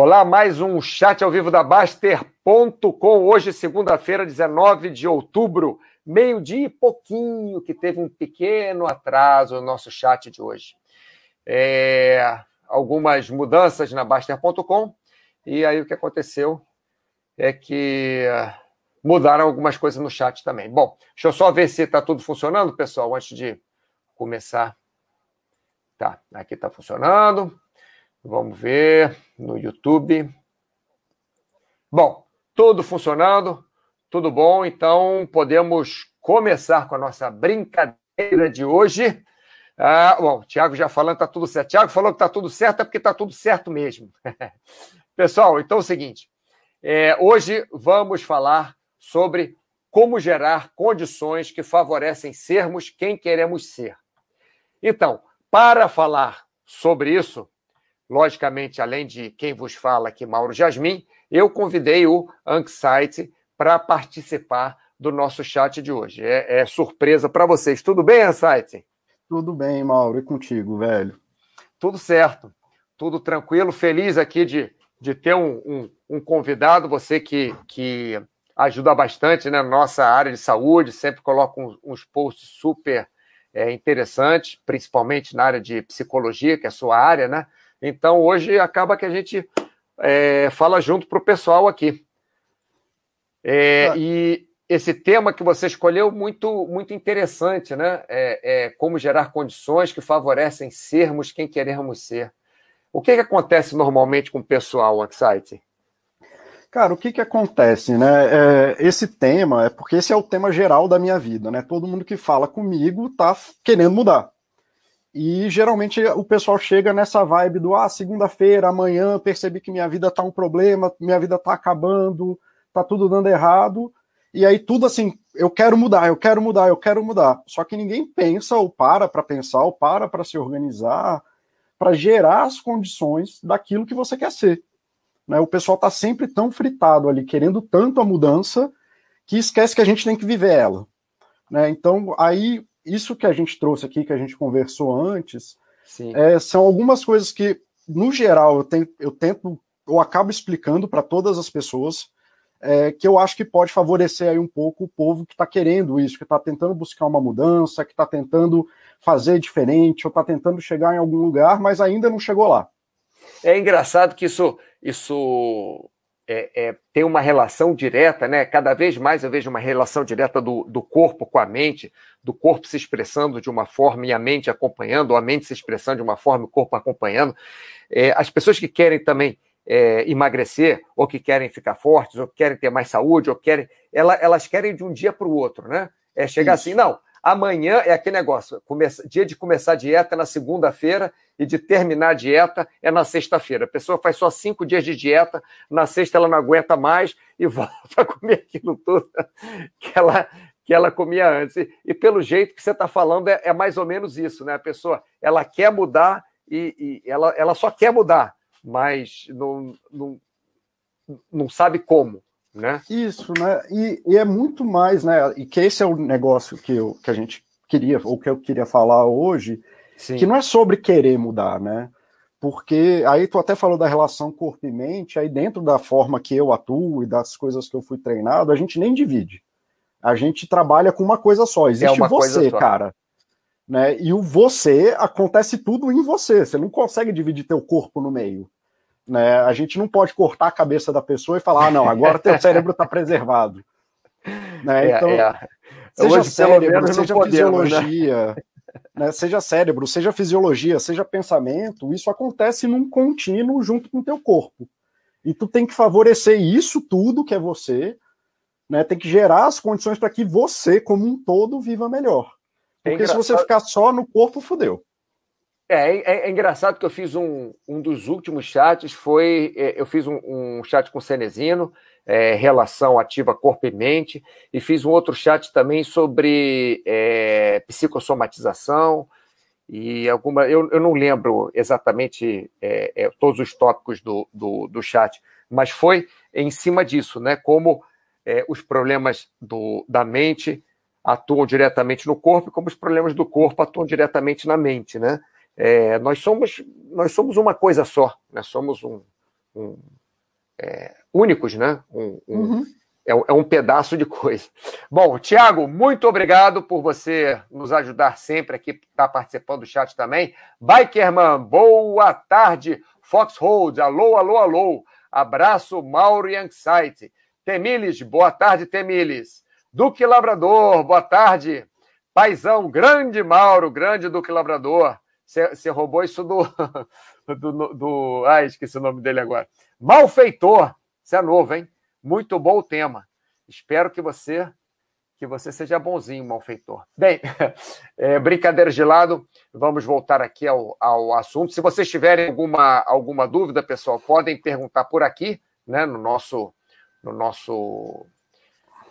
Olá, mais um chat ao vivo da Baster.com. Hoje, segunda-feira, 19 de outubro, meio-dia e pouquinho, que teve um pequeno atraso no nosso chat de hoje. É, algumas mudanças na Baster.com, e aí o que aconteceu é que mudaram algumas coisas no chat também. Bom, deixa eu só ver se está tudo funcionando, pessoal, antes de começar. Tá, aqui está funcionando. Vamos ver no YouTube. Bom, tudo funcionando, tudo bom, então podemos começar com a nossa brincadeira de hoje. Ah, bom, o Tiago já falando está tudo certo. Tiago falou que está tudo certo, é porque está tudo certo mesmo. Pessoal, então é o seguinte: é, hoje vamos falar sobre como gerar condições que favorecem sermos quem queremos ser. Então, para falar sobre isso, logicamente, além de quem vos fala aqui, Mauro Jasmin, eu convidei o Anxiety para participar do nosso chat de hoje. É, é surpresa para vocês. Tudo bem, Anxiety? Tudo bem, Mauro. E contigo, velho? Tudo certo. Tudo tranquilo. Feliz aqui de, de ter um, um, um convidado, você que, que ajuda bastante né, na nossa área de saúde, sempre coloca uns, uns posts super é, interessantes, principalmente na área de psicologia, que é a sua área, né? Então, hoje acaba que a gente é, fala junto para o pessoal aqui. É, ah. E esse tema que você escolheu, muito, muito interessante, né? É, é, como gerar condições que favorecem sermos quem queremos ser. O que, que acontece normalmente com o pessoal, Anxiety? Cara, o que que acontece, né? É, esse tema é porque esse é o tema geral da minha vida, né? Todo mundo que fala comigo tá querendo mudar. E geralmente o pessoal chega nessa vibe do ah, segunda-feira, amanhã, percebi que minha vida tá um problema, minha vida tá acabando, tá tudo dando errado. E aí tudo assim, eu quero mudar, eu quero mudar, eu quero mudar. Só que ninguém pensa ou para para pensar, ou para para se organizar, para gerar as condições daquilo que você quer ser. Né? O pessoal está sempre tão fritado ali, querendo tanto a mudança, que esquece que a gente tem que viver ela. Né? Então, aí, isso que a gente trouxe aqui, que a gente conversou antes, é, são algumas coisas que, no geral, eu, tenho, eu tento, eu acabo explicando para todas as pessoas, é, que eu acho que pode favorecer aí um pouco o povo que está querendo isso, que está tentando buscar uma mudança, que está tentando fazer diferente, ou está tentando chegar em algum lugar, mas ainda não chegou lá. É engraçado que isso, isso é, é, tem uma relação direta, né? Cada vez mais eu vejo uma relação direta do, do corpo com a mente, do corpo se expressando de uma forma e a mente acompanhando, ou a mente se expressando de uma forma e o corpo acompanhando. É, as pessoas que querem também é, emagrecer, ou que querem ficar fortes, ou que querem ter mais saúde, ou querem. Ela, elas querem de um dia para o outro, né? É chegar Isso. assim, não, Amanhã é aquele negócio: começa, dia de começar a dieta é na segunda-feira e de terminar a dieta é na sexta-feira. A pessoa faz só cinco dias de dieta, na sexta ela não aguenta mais e volta a comer aquilo tudo que ela, que ela comia antes. E, e pelo jeito que você está falando, é, é, mais ou menos isso, né? A pessoa ela quer mudar e, e ela, ela só quer mudar, mas não, não, não sabe como. Né? Isso, né? E, e, é muito mais, né? E que esse é o negócio que, eu, que a gente queria, ou que eu queria falar hoje, Sim. que não é sobre querer mudar, né? Porque aí tu até falou da relação corpo e mente, aí dentro da forma que eu atuo e das coisas que eu fui treinado, a gente nem divide. A gente trabalha com uma coisa só. Existe é você, cara. Né? E o você acontece tudo em você. Você não consegue dividir teu corpo no meio. Né? A gente não pode cortar a cabeça da pessoa e falar, ah, não, agora teu cérebro está preservado. Né? É, então, é. seja Hoje, cérebro, seja podemos, fisiologia, né? né? seja cérebro, seja fisiologia, seja pensamento, isso acontece num contínuo junto com o teu corpo. E tu tem que favorecer isso tudo que é você, né? tem que gerar as condições para que você, como um todo, viva melhor. É Porque é se você ficar só no corpo, fudeu. É, é, é, engraçado que eu fiz um, um dos últimos chats, foi. É, eu fiz um, um chat com o Cenezino, é, relação ativa corpo e mente, e fiz um outro chat também sobre é, psicossomatização e alguma. Eu, eu não lembro exatamente é, é, todos os tópicos do, do, do, chat, mas foi em cima disso, né? Como os problemas do, da mente atuam diretamente no corpo, como os problemas do corpo atuam diretamente na mente, né? É, nós, somos, nós somos uma coisa só, né? somos um, um é, únicos, né? Um, um, uhum. é, é, um pedaço de coisa. Bom, Tiago, muito obrigado por você nos ajudar sempre aqui, estar tá participando do chat também. Bikerman, boa tarde. Foxhold, alô, alô, alô. Abraço, Mauro e Anxiety. Temiles, boa tarde, Temiles. Duque Labrador, boa tarde. Paizão, grande Mauro, grande Duque Labrador. Você roubou isso do, do, do. Ai, esqueci o nome dele agora. Malfeitor. Isso é novo, hein? Muito bom o tema. Espero que você que você seja bonzinho, malfeitor. Bem, é, brincadeiras de lado, vamos voltar aqui ao, ao assunto. Se vocês tiverem alguma, alguma dúvida, pessoal, podem perguntar por aqui, né, no nosso, no nosso,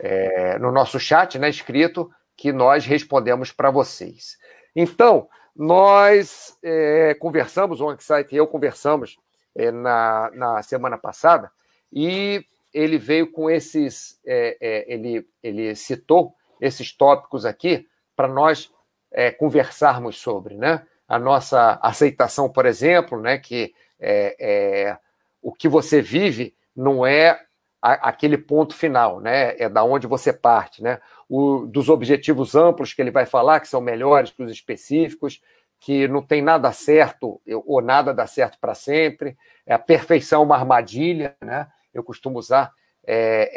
é, no nosso chat, né, escrito, que nós respondemos para vocês. Então, nós é, conversamos, o Anxiety e eu conversamos é, na, na semana passada, e ele veio com esses, é, é, ele, ele citou esses tópicos aqui para nós é, conversarmos sobre, né? A nossa aceitação, por exemplo, né? Que é, o que você vive não é a, aquele ponto final, né? É da onde você parte, né? O, dos objetivos amplos que ele vai falar, que são melhores que os específicos, que não tem nada certo ou nada dá certo para sempre. É a perfeição uma armadilha, né? eu costumo usar, é,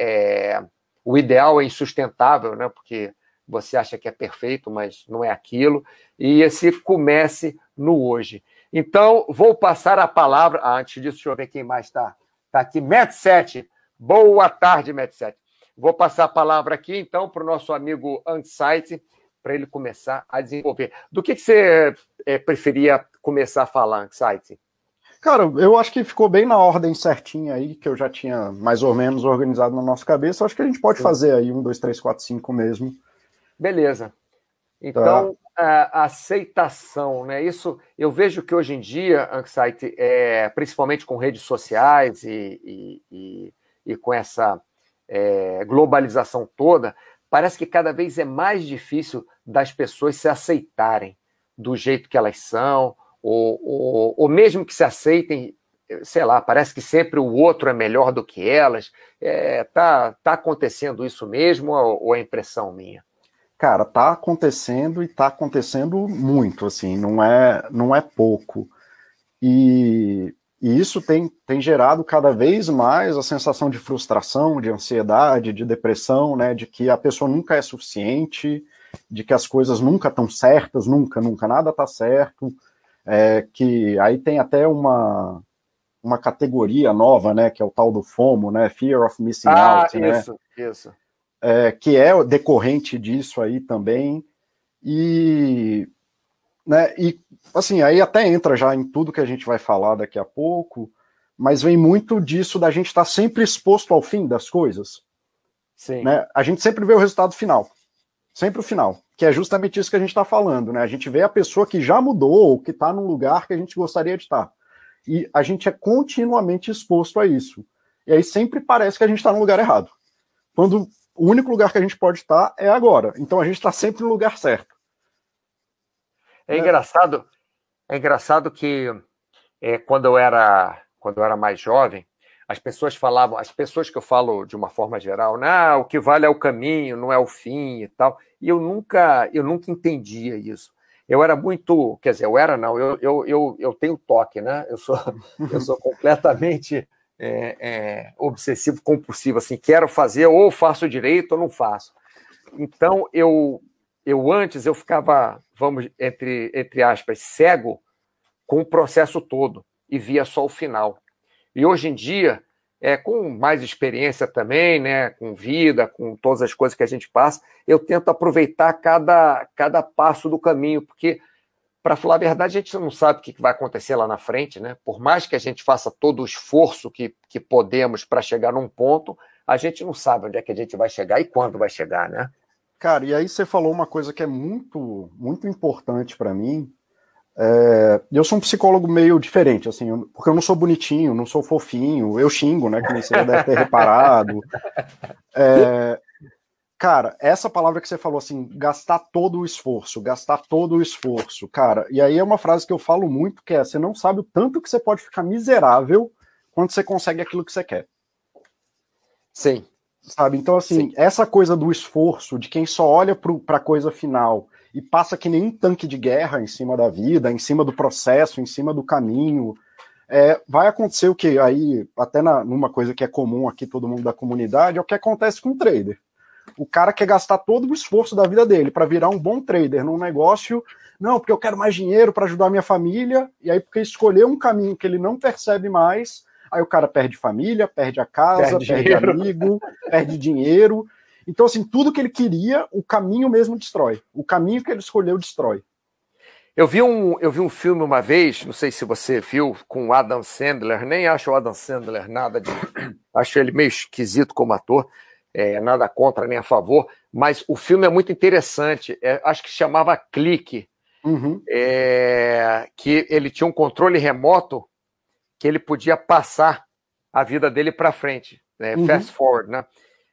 é, o ideal é insustentável, né? porque você acha que é perfeito, mas não é aquilo, e esse comece no hoje. Então, vou passar a palavra. Ah, antes disso, deixa eu ver quem mais está tá aqui. Met7. Boa tarde, Met7. Vou passar a palavra aqui, então, para o nosso amigo Ansight, para ele começar a desenvolver. Do que, que você é, preferia começar a falar, Ansight? Cara, eu acho que ficou bem na ordem certinha aí, que eu já tinha mais ou menos organizado na nossa cabeça. Acho que a gente pode Sim. fazer aí um, dois, três, quatro, cinco mesmo. Beleza. Então, tá. a aceitação, né? Isso eu vejo que hoje em dia, Anxiety, é, principalmente com redes sociais e, e, e, e com essa é, globalização toda, parece que cada vez é mais difícil das pessoas se aceitarem do jeito que elas são, ou, ou, ou mesmo que se aceitem, sei lá, parece que sempre o outro é melhor do que elas. É, tá, tá acontecendo isso mesmo ou, ou é impressão minha? Cara, tá acontecendo e tá acontecendo muito, assim, não é, não é pouco. E, e isso tem, tem gerado cada vez mais a sensação de frustração, de ansiedade, de depressão, né, de que a pessoa nunca é suficiente, de que as coisas nunca estão certas, nunca, nunca nada está certo, é, que aí tem até uma, uma categoria nova, né, que é o tal do FOMO, né, Fear of Missing ah, Out, né, isso, isso. É, que é decorrente disso aí também, e, né, e, assim, aí até entra já em tudo que a gente vai falar daqui a pouco, mas vem muito disso da gente estar tá sempre exposto ao fim das coisas. Sim. Né? A gente sempre vê o resultado final, sempre o final que é justamente isso que a gente está falando, né? A gente vê a pessoa que já mudou, que está num lugar que a gente gostaria de estar. Tá. E a gente é continuamente exposto a isso. E aí sempre parece que a gente está no lugar errado. Quando o único lugar que a gente pode estar tá é agora. Então a gente está sempre no lugar certo. É, é engraçado, é engraçado que é, quando eu era quando eu era mais jovem, as pessoas falavam, as pessoas que eu falo de uma forma geral, né, o que vale é o caminho, não é o fim e tal. E eu nunca, eu nunca entendia isso. Eu era muito, quer dizer, eu era não, eu, eu, eu, eu tenho toque, né? Eu sou, eu sou completamente é, é, obsessivo compulsivo, assim, quero fazer ou faço direito ou não faço. Então eu, eu antes eu ficava, vamos entre entre aspas, cego com o processo todo e via só o final. E hoje em dia, é, com mais experiência também, né, com vida, com todas as coisas que a gente passa, eu tento aproveitar cada, cada passo do caminho, porque, para falar a verdade, a gente não sabe o que vai acontecer lá na frente, né? Por mais que a gente faça todo o esforço que, que podemos para chegar num ponto, a gente não sabe onde é que a gente vai chegar e quando vai chegar, né? Cara, e aí você falou uma coisa que é muito, muito importante para mim, é, eu sou um psicólogo meio diferente, assim, porque eu não sou bonitinho, não sou fofinho, eu xingo, né, que você deve ter reparado. É, cara, essa palavra que você falou, assim, gastar todo o esforço, gastar todo o esforço, cara, e aí é uma frase que eu falo muito, que é, você não sabe o tanto que você pode ficar miserável quando você consegue aquilo que você quer. Sim. Sabe? Então, assim, Sim. essa coisa do esforço, de quem só olha para a coisa final e passa que nem um tanque de guerra em cima da vida, em cima do processo, em cima do caminho, é, vai acontecer o que aí, até na, numa coisa que é comum aqui, todo mundo da comunidade, é o que acontece com o trader. O cara quer gastar todo o esforço da vida dele para virar um bom trader num negócio, não, porque eu quero mais dinheiro para ajudar a minha família, e aí porque escolheu um caminho que ele não percebe mais, aí o cara perde família, perde a casa, perde, perde amigo, perde dinheiro. Então, assim, tudo que ele queria, o caminho mesmo destrói. O caminho que ele escolheu destrói. Eu vi um, eu vi um filme uma vez, não sei se você viu, com o Adam Sandler. Nem acho o Adam Sandler nada de. acho ele meio esquisito como ator. É, nada contra nem a favor, mas o filme é muito interessante. É, acho que chamava Clique, uhum. é, que ele tinha um controle remoto que ele podia passar a vida dele para frente, né? uhum. fast forward, né?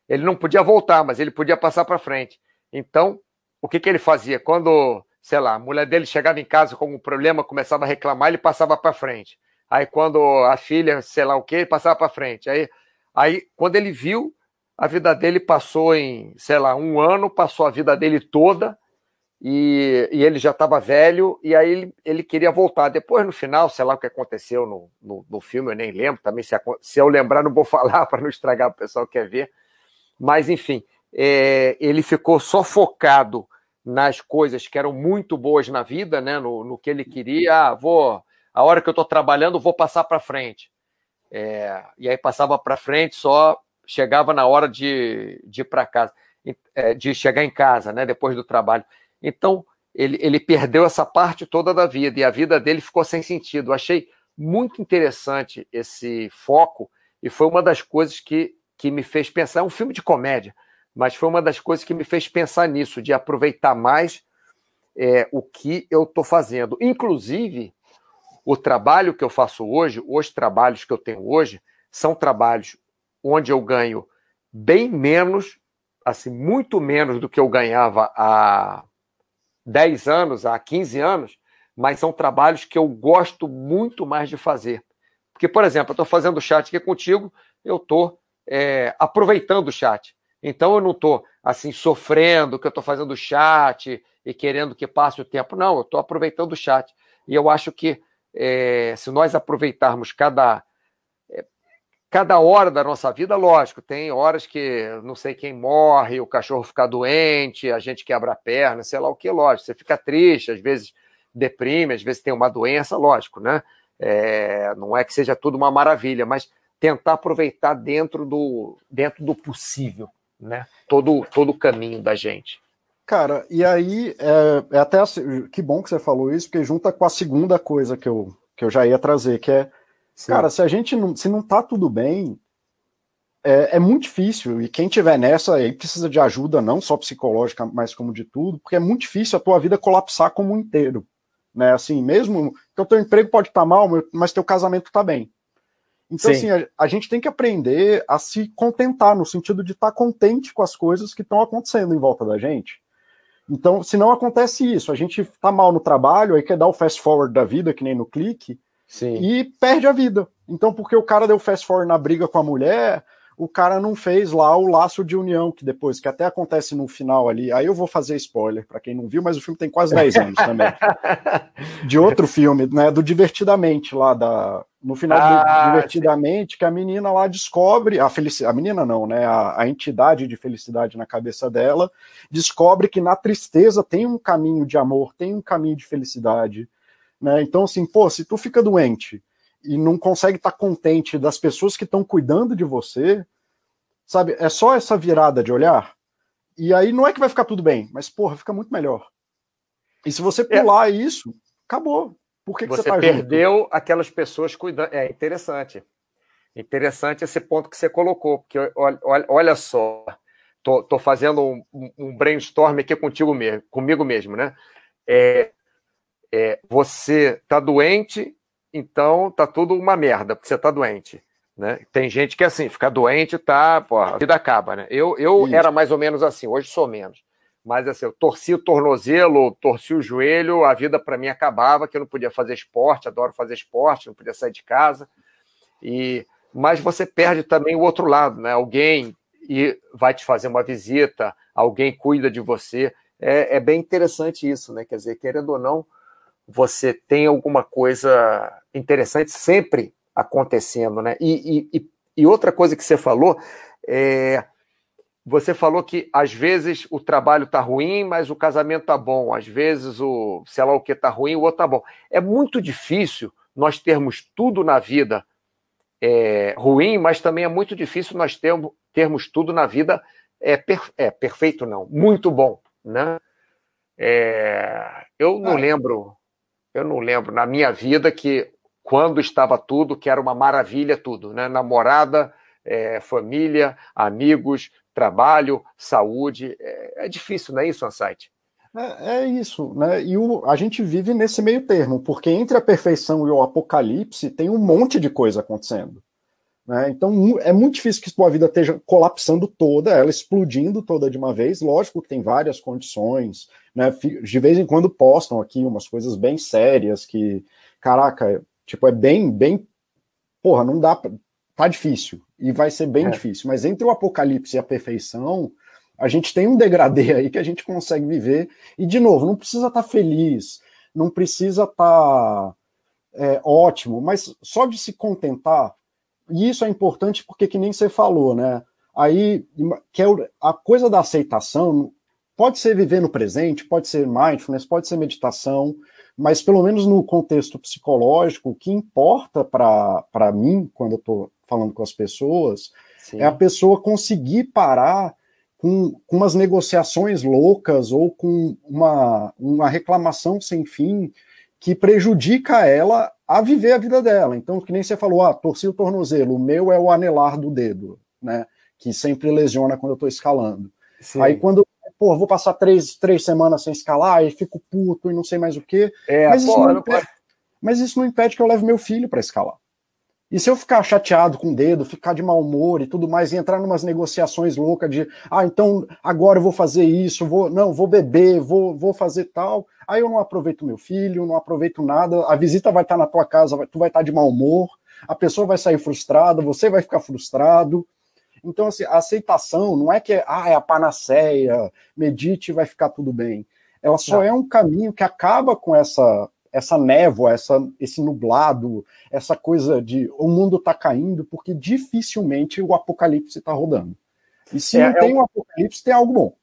Ele não podia voltar, mas ele podia passar para frente. Então, o que, que ele fazia? Quando, sei lá, a mulher dele chegava em casa com um problema, começava a reclamar, ele passava para frente. Aí, quando a filha, sei lá o que, ele passava para frente. Aí, aí, quando ele viu, a vida dele passou em, sei lá, um ano, passou a vida dele toda, e, e ele já estava velho, e aí ele, ele, queria voltar. Depois, no final, sei lá o que aconteceu no, no, no filme, eu nem lembro também. Se, se eu lembrar, não vou falar para não estragar o pessoal que quer ver. Mas, enfim, é, ele ficou só focado nas coisas que eram muito boas na vida, né? no, no que ele queria. Ah, vou, a hora que eu estou trabalhando, vou passar para frente. É, e aí passava para frente, só chegava na hora de, de ir para casa, é, de chegar em casa, né? depois do trabalho. Então, ele, ele perdeu essa parte toda da vida e a vida dele ficou sem sentido. Eu achei muito interessante esse foco e foi uma das coisas que que me fez pensar. É um filme de comédia, mas foi uma das coisas que me fez pensar nisso, de aproveitar mais é, o que eu estou fazendo. Inclusive, o trabalho que eu faço hoje, os trabalhos que eu tenho hoje, são trabalhos onde eu ganho bem menos, assim, muito menos do que eu ganhava há 10 anos, há 15 anos, mas são trabalhos que eu gosto muito mais de fazer. Porque, por exemplo, eu estou fazendo chat aqui contigo, eu estou é, aproveitando o chat. Então eu não estou assim sofrendo que eu estou fazendo chat e querendo que passe o tempo. Não, eu estou aproveitando o chat. E eu acho que é, se nós aproveitarmos cada cada hora da nossa vida, lógico, tem horas que não sei quem morre, o cachorro fica doente, a gente quebra a perna, sei lá o que, lógico. Você fica triste, às vezes deprime, às vezes tem uma doença, lógico, né? É, não é que seja tudo uma maravilha, mas tentar aproveitar dentro do, dentro do possível, né? Todo, todo o caminho da gente. Cara, e aí é, é até assim, que bom que você falou isso, porque junta com a segunda coisa que eu, que eu já ia trazer, que é, Sim. cara, se a gente não, se não tá tudo bem, é, é, muito difícil, e quem tiver nessa aí precisa de ajuda, não só psicológica, mas como de tudo, porque é muito difícil a tua vida colapsar como um inteiro, né, assim, mesmo que o teu emprego pode estar tá mal, mas teu casamento tá bem, então, Sim. assim, a, a, gente tem que aprender a se contentar, no sentido de estar tá contente com as coisas que estão acontecendo em volta da gente. Então, se não acontece isso, a gente tá mal no trabalho, aí quer dar o fast forward da vida, que nem no clique, Sim. e perde a vida. Então, porque o cara deu fast forward na briga com a mulher, o cara não fez lá o laço de união, que depois, que até acontece no final ali. Aí eu vou fazer spoiler para quem não viu, mas o filme tem quase 10 anos também. De outro filme, né? Do Divertidamente, lá da. No final ah, do Divertidamente, sim. que a menina lá descobre, a felicidade, a menina não, né? A, a entidade de felicidade na cabeça dela, descobre que na tristeza tem um caminho de amor, tem um caminho de felicidade. Né? Então, assim, pô, se tu fica doente e não consegue estar tá contente das pessoas que estão cuidando de você, sabe? É só essa virada de olhar. E aí não é que vai ficar tudo bem, mas porra, fica muito melhor. E se você é. pular é. isso, acabou. Por que, que você, você tá perdeu junto? aquelas pessoas cuidando? É interessante. Interessante esse ponto que você colocou, porque olha, olha, olha só, tô, tô fazendo um, um, brainstorm aqui contigo mesmo, comigo mesmo, né? É, é, você tá doente então tá tudo uma merda, porque você tá doente. Né? Tem gente que é assim, fica doente, tá, porra, a vida acaba, né? Eu, eu era mais ou menos assim, hoje sou menos. Mas assim, eu torci o tornozelo, torci o joelho, a vida para mim acabava, que eu não podia fazer esporte, adoro fazer esporte, não podia sair de casa. E mas você perde também o outro lado, né? Alguém e vai te fazer uma visita, alguém cuida de você. É, é, bem interessante isso, né? Quer dizer, querendo ou não, você tem alguma coisa interessante sempre acontecendo, né? E, e, e outra coisa que você falou é. Você falou que às vezes o trabalho está ruim, mas o casamento está bom. Às vezes o sei lá o que está ruim, o outro está bom. É muito difícil nós termos tudo na vida é, ruim, mas também é muito difícil nós termos, termos tudo na vida é, per, é, perfeito, não, muito bom, né? É, eu não ah. lembro, eu não lembro na minha vida que quando estava tudo, que era uma maravilha tudo, né? Namorada, é, família, amigos, trabalho, saúde, é, é difícil, não é isso, Ansite? É, é, isso, né? E o, a gente vive nesse meio termo, porque entre a perfeição e o apocalipse tem um monte de coisa acontecendo. Né? Então é muito difícil que sua vida esteja colapsando toda, ela explodindo toda de uma vez. Lógico que tem várias condições, né? De vez em quando postam aqui umas coisas bem sérias que, caraca, tipo, é bem, bem. Porra, não dá. Pra, tá difícil. E vai ser bem é. difícil. Mas entre o apocalipse e a perfeição, a gente tem um degradê aí que a gente consegue viver. E, de novo, não precisa estar tá feliz, não precisa estar tá, é, ótimo, mas só de se contentar, e isso é importante porque, que nem você falou, né? Aí, que é a coisa da aceitação, pode ser viver no presente, pode ser mindfulness, pode ser meditação, mas pelo menos no contexto psicológico, o que importa para mim, quando eu estou falando com as pessoas, Sim. é a pessoa conseguir parar com, com umas negociações loucas ou com uma, uma reclamação sem fim que prejudica ela a viver a vida dela. Então, que nem você falou, ah, torci o tornozelo, o meu é o anelar do dedo, né? Que sempre lesiona quando eu estou escalando. Sim. Aí quando, pô, vou passar três, três semanas sem escalar e fico puto e não sei mais o quê. É, mas, isso não impede, mas isso não impede que eu leve meu filho para escalar. E se eu ficar chateado com o dedo, ficar de mau humor e tudo mais, e entrar em umas negociações loucas de, ah, então agora eu vou fazer isso, vou, não, vou beber, vou, vou fazer tal, aí eu não aproveito meu filho, não aproveito nada, a visita vai estar na tua casa, tu vai estar de mau humor, a pessoa vai sair frustrada, você vai ficar frustrado. Então, assim, a aceitação não é que, ah, é a panaceia, medite e vai ficar tudo bem. Ela só não. é um caminho que acaba com essa essa névoa, essa, esse nublado, essa coisa de o mundo está caindo, porque dificilmente o apocalipse está rodando. E se é, não é tem um apocalipse, tem algo bom.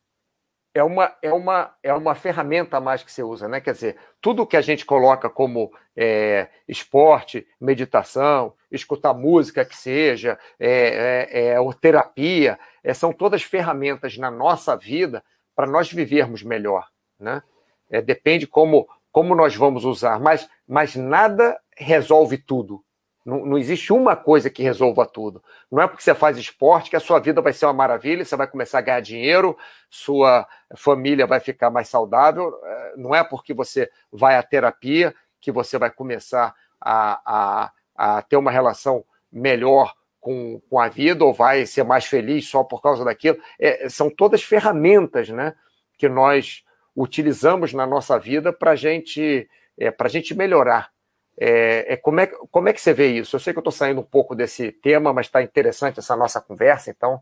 É uma, é, uma, é uma ferramenta a mais que você usa, né? Quer dizer, tudo que a gente coloca como é, esporte, meditação, escutar música que seja, é, é, é terapia, é, são todas ferramentas na nossa vida para nós vivermos melhor, né? É, depende como como nós vamos usar, mas, mas nada resolve tudo. Não, não, existe uma coisa que resolva tudo. Não é porque você faz esporte que a sua vida vai ser uma maravilha, você vai começar a ganhar dinheiro, sua família vai ficar mais saudável. É, não é porque você vai à terapia que você vai começar a, a, a ter uma relação melhor com, com a vida ou vai ser mais feliz só por causa daquilo. É, são todas ferramentas né, que nós utilizamos na nossa vida para gente, é, a gente melhorar. É, é, como, é, como é que você vê isso? Eu sei que eu estou saindo um pouco desse tema, mas está interessante essa nossa conversa, então.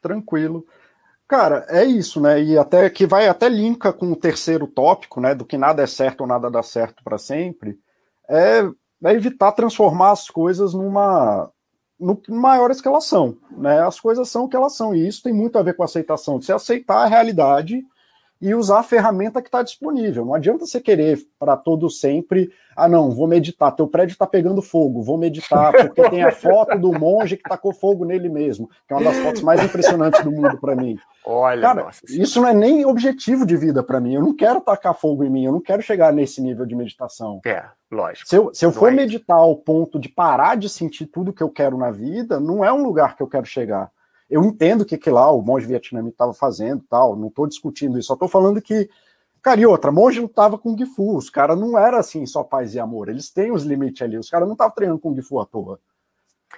Tranquilo. Cara, é isso, né? E até que vai até linka com o terceiro tópico, né? Do que nada é certo ou nada dá certo para sempre. É, é, evitar transformar as coisas numa no maior escalação, né? As coisas são o que elas são e isso tem muito a ver com aceitação. Você aceitar a realidade e usar a ferramenta que está disponível. Não adianta você querer para todo sempre, ah não, vou meditar, teu prédio está pegando fogo, vou meditar, porque tem a foto do monge que tacou fogo nele mesmo, que é uma das fotos mais impressionantes do mundo para mim. Olha, Cara, nossa, isso não é nem objetivo de vida para mim. Eu não quero tacar fogo em mim, eu não quero chegar nesse nível de meditação. É, lógico. Se eu, se eu for é. meditar ao ponto de parar de sentir tudo que eu quero na vida, não é um lugar que eu quero chegar. Eu entendo o que, que lá o monge vietnamita estava fazendo tal, não estou discutindo isso, só estou falando que. Cara, e outra, monge não estava com Gifu, os caras não era assim só paz e amor, eles têm os limites ali, os caras não estavam treinando com Gifu à toa.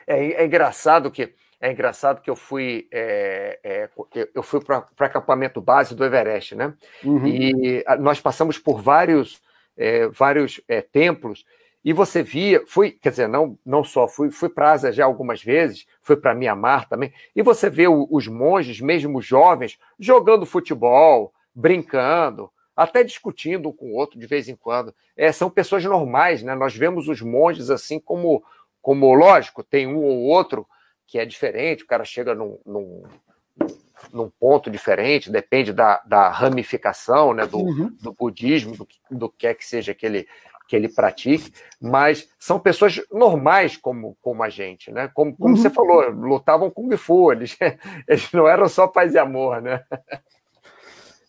É, é, engraçado que é engraçado que eu fui é, é, eu fui para acampamento base do Everest, né? Uhum. E nós passamos por vários é, vários é, templos e você via, fui, quer dizer, não, não só fui, fui para a Ásia já algumas vezes, fui para Mianmar também, e você vê o, os monges, mesmo jovens, jogando futebol, brincando, até discutindo um com o outro de vez em quando. É, são pessoas normais, né? Nós vemos os monges assim como, como lógico, tem um ou outro que é diferente, o cara chega num, num, num ponto diferente, depende da, da ramificação né, do, uhum. do budismo, do, do que é que seja que ele, que ele pratique, mas são pessoas normais como, como a gente, né? Como, como uhum. você falou, lutavam com Fu, eles, eles não eram só paz e amor, né?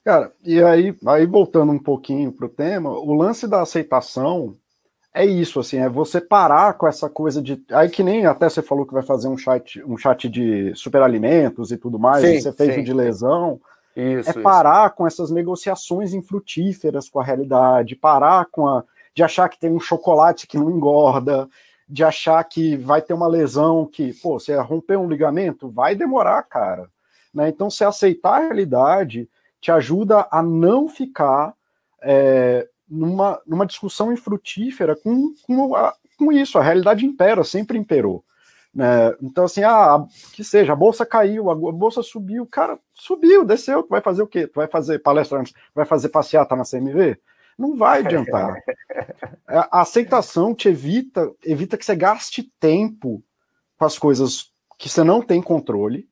Cara, e aí, aí voltando um pouquinho para o tema, o lance da aceitação é isso, assim, é você parar com essa coisa de. Aí que nem até você falou que vai fazer um chat, um chat de superalimentos e tudo mais, sim, você fez sim, o de lesão. Isso, é parar isso. com essas negociações infrutíferas com a realidade, parar com a. de achar que tem um chocolate que não engorda, de achar que vai ter uma lesão que, pô, você romper um ligamento, vai demorar, cara. Né? Então, você aceitar a realidade te ajuda a não ficar é, numa, numa discussão infrutífera com, com, a, com isso. A realidade impera, sempre imperou. Né? Então, assim, ah, que seja, a bolsa caiu, a bolsa subiu, cara, subiu, desceu, tu vai fazer o quê? Tu vai fazer palestra, vai fazer passeata na CMV? Não vai adiantar. A aceitação te evita, evita que você gaste tempo com as coisas que você não tem controle.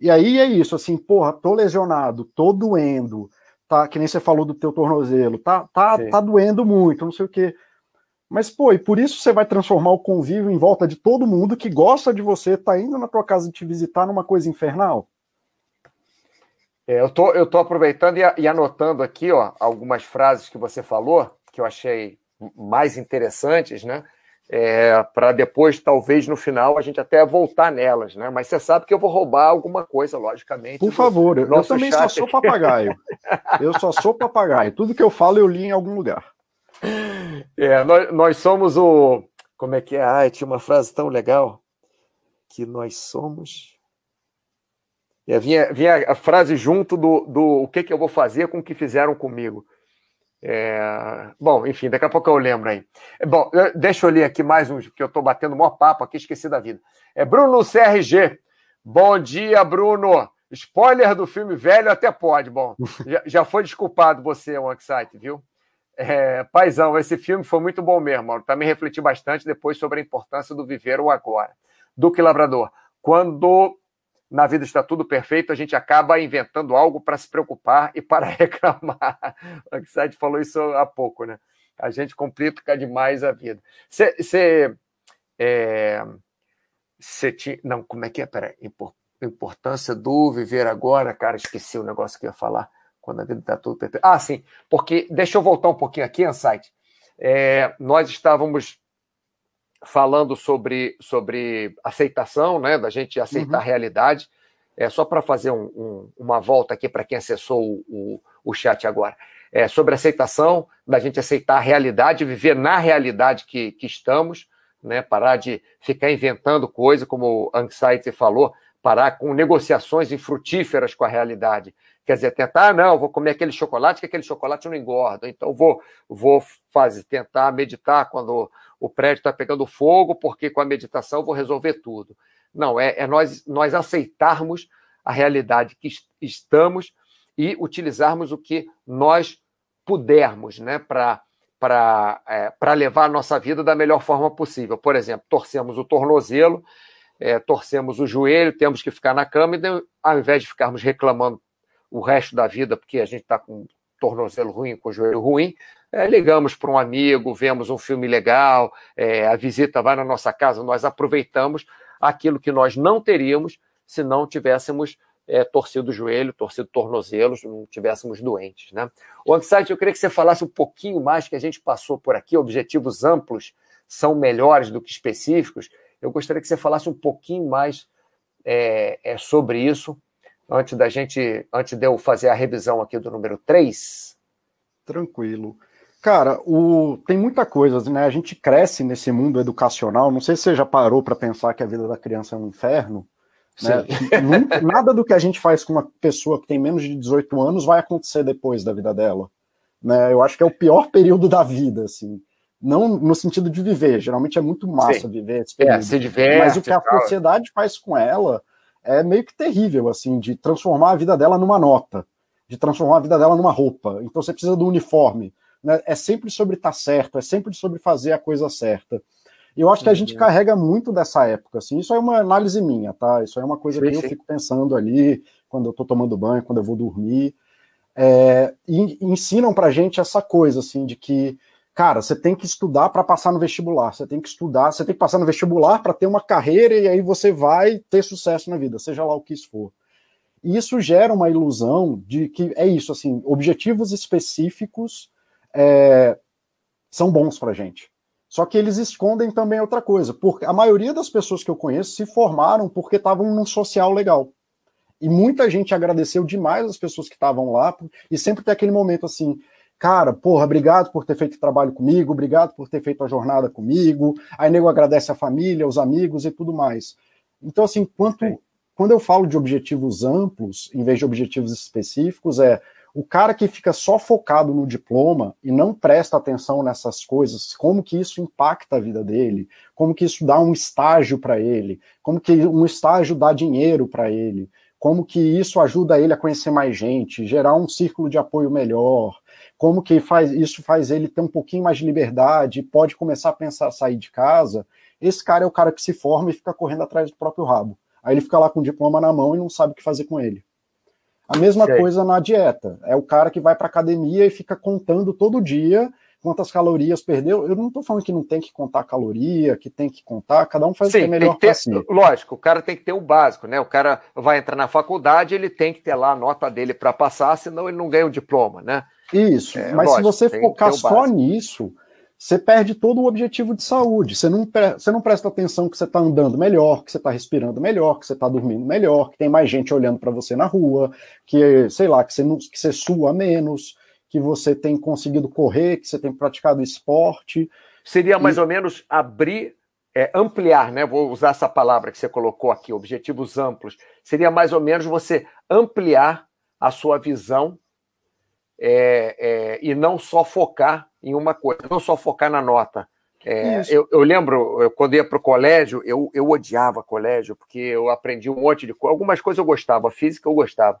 E aí é isso, assim, porra, tô lesionado, tô doendo, tá, que nem você falou do teu tornozelo, tá, tá, tá doendo muito, não sei o quê. Mas, pô, e por isso você vai transformar o convívio em volta de todo mundo que gosta de você, tá indo na tua casa te visitar numa coisa infernal? É, eu, tô, eu tô aproveitando e, e anotando aqui, ó, algumas frases que você falou, que eu achei mais interessantes, né? é, para depois, talvez no final, a gente até voltar nelas, né? Mas você sabe que eu vou roubar alguma coisa, logicamente. Por favor, eu também chat. só sou papagaio. eu só sou papagaio. Tudo que eu falo eu li em algum lugar. É, nós, nós somos o. Como é que é? Ai, tinha uma frase tão legal que nós somos. É, vinha, vinha a frase junto do, do o que, que eu vou fazer com o que fizeram comigo. É... Bom, enfim, daqui a pouco eu lembro aí. É, bom, deixa eu ler aqui mais uns, porque eu estou batendo o maior papo aqui, esqueci da vida. É Bruno CRG. Bom dia, Bruno. Spoiler do filme velho até pode. Bom, já, já foi desculpado você, Site, viu? É, paizão, esse filme foi muito bom mesmo. Mauro. Também refleti bastante depois sobre a importância do viver o agora. Duque Labrador. Quando na vida está tudo perfeito, a gente acaba inventando algo para se preocupar e para reclamar. O Anxiety falou isso há pouco, né? A gente complica demais a vida. Você. É. Não, como é que é? Peraí. Importância do viver agora, cara, esqueci o negócio que eu ia falar. Quando a vida está tudo perfeito. Ah, sim, porque. Deixa eu voltar um pouquinho aqui, Ansight. É, nós estávamos falando sobre, sobre aceitação, né, da gente aceitar uhum. a realidade. É só para fazer um, um, uma volta aqui para quem acessou o, o, o, chat agora. É sobre aceitação, da gente aceitar a realidade, viver na realidade que, que estamos, né, parar de ficar inventando coisa, como o Anxiety falou, parar com negociações infrutíferas com a realidade. Quer dizer, tentar, ah, não, vou comer aquele chocolate, que aquele chocolate não engorda, então vou, vou fazer, tentar meditar quando o prédio está pegando fogo, porque com a meditação vou resolver tudo. Não, é, é nós, nós aceitarmos a realidade que estamos e utilizarmos o que nós pudermos né, para é, levar a nossa vida da melhor forma possível. Por exemplo, torcemos o tornozelo, é, torcemos o joelho, temos que ficar na cama, e ao invés de ficarmos reclamando o resto da vida porque a gente está com tornozelo ruim, com joelho ruim, é, ligamos para um amigo, vemos um filme legal, é, a visita vai na nossa casa, nós aproveitamos aquilo que nós não teríamos se não tivéssemos é, torcido o joelho, torcido tornozelos, não tivéssemos doentes. Né? O Anxiety, eu queria que você falasse um pouquinho mais, que a gente passou por aqui, objetivos amplos são melhores do que específicos. Eu gostaria que você falasse um pouquinho mais é, é, sobre isso, antes da gente, antes de eu fazer a revisão aqui do número 3. Tranquilo. Cara, o... tem muita coisa, né? A gente cresce nesse mundo educacional. Não sei se você já parou para pensar que a vida da criança é um inferno. Né? Nada do que a gente faz com uma pessoa que tem menos de 18 anos vai acontecer depois da vida dela. Né? Eu acho que é o pior período da vida, assim. Não no sentido de viver, geralmente é muito massa Sim. viver esse é, período. É, se diverte, Mas o que a sociedade faz com ela é meio que terrível, assim, de transformar a vida dela numa nota, de transformar a vida dela numa roupa. Então você precisa do uniforme. Né? É sempre sobre estar tá certo, é sempre sobre fazer a coisa certa. E eu acho que a gente uhum. carrega muito dessa época, assim. Isso é uma análise minha, tá? Isso é uma coisa sim, que eu sim. fico pensando ali quando eu tô tomando banho, quando eu vou dormir. É, e ensinam pra gente essa coisa, assim, de que, cara, você tem que estudar para passar no vestibular, você tem que estudar, você tem que passar no vestibular para ter uma carreira e aí você vai ter sucesso na vida, seja lá o que isso for. E isso gera uma ilusão de que é isso, assim, objetivos específicos é, são bons pra gente. Só que eles escondem também outra coisa, porque a maioria das pessoas que eu conheço se formaram porque estavam num social legal. E muita gente agradeceu demais as pessoas que estavam lá, e sempre tem aquele momento assim, cara, porra, obrigado por ter feito trabalho comigo, obrigado por ter feito a jornada comigo. Aí nego agradece a família, os amigos e tudo mais. Então, assim, quanto, quando eu falo de objetivos amplos, em vez de objetivos específicos, é o cara que fica só focado no diploma e não presta atenção nessas coisas, como que isso impacta a vida dele, como que isso dá um estágio para ele, como que um estágio dá dinheiro para ele, como que isso ajuda ele a conhecer mais gente, gerar um círculo de apoio melhor, como que faz, isso faz ele ter um pouquinho mais de liberdade, pode começar a pensar sair de casa. Esse cara é o cara que se forma e fica correndo atrás do próprio rabo. Aí ele fica lá com o diploma na mão e não sabe o que fazer com ele. A mesma Sei. coisa na dieta. É o cara que vai para academia e fica contando todo dia quantas calorias perdeu. Eu não estou falando que não tem que contar caloria, que tem que contar, cada um faz Sim, o que é melhor para si. Lógico, o cara tem que ter o básico, né? O cara vai entrar na faculdade, ele tem que ter lá a nota dele para passar, senão ele não ganha o diploma, né? Isso, é, mas lógico, se você focar só nisso, você perde todo o objetivo de saúde. Você não, você não presta atenção que você está andando melhor, que você está respirando melhor, que você está dormindo melhor, que tem mais gente olhando para você na rua, que, sei lá, que você, não, que você sua menos, que você tem conseguido correr, que você tem praticado esporte. Seria mais e... ou menos abrir, é, ampliar, né? Vou usar essa palavra que você colocou aqui, objetivos amplos. Seria mais ou menos você ampliar a sua visão é, é, e não só focar em uma coisa, não só focar na nota. É, eu, eu, lembro, eu, quando ia para o colégio, eu, eu odiava colégio, porque eu aprendi um monte de coisa. Algumas coisas eu gostava, física eu gostava,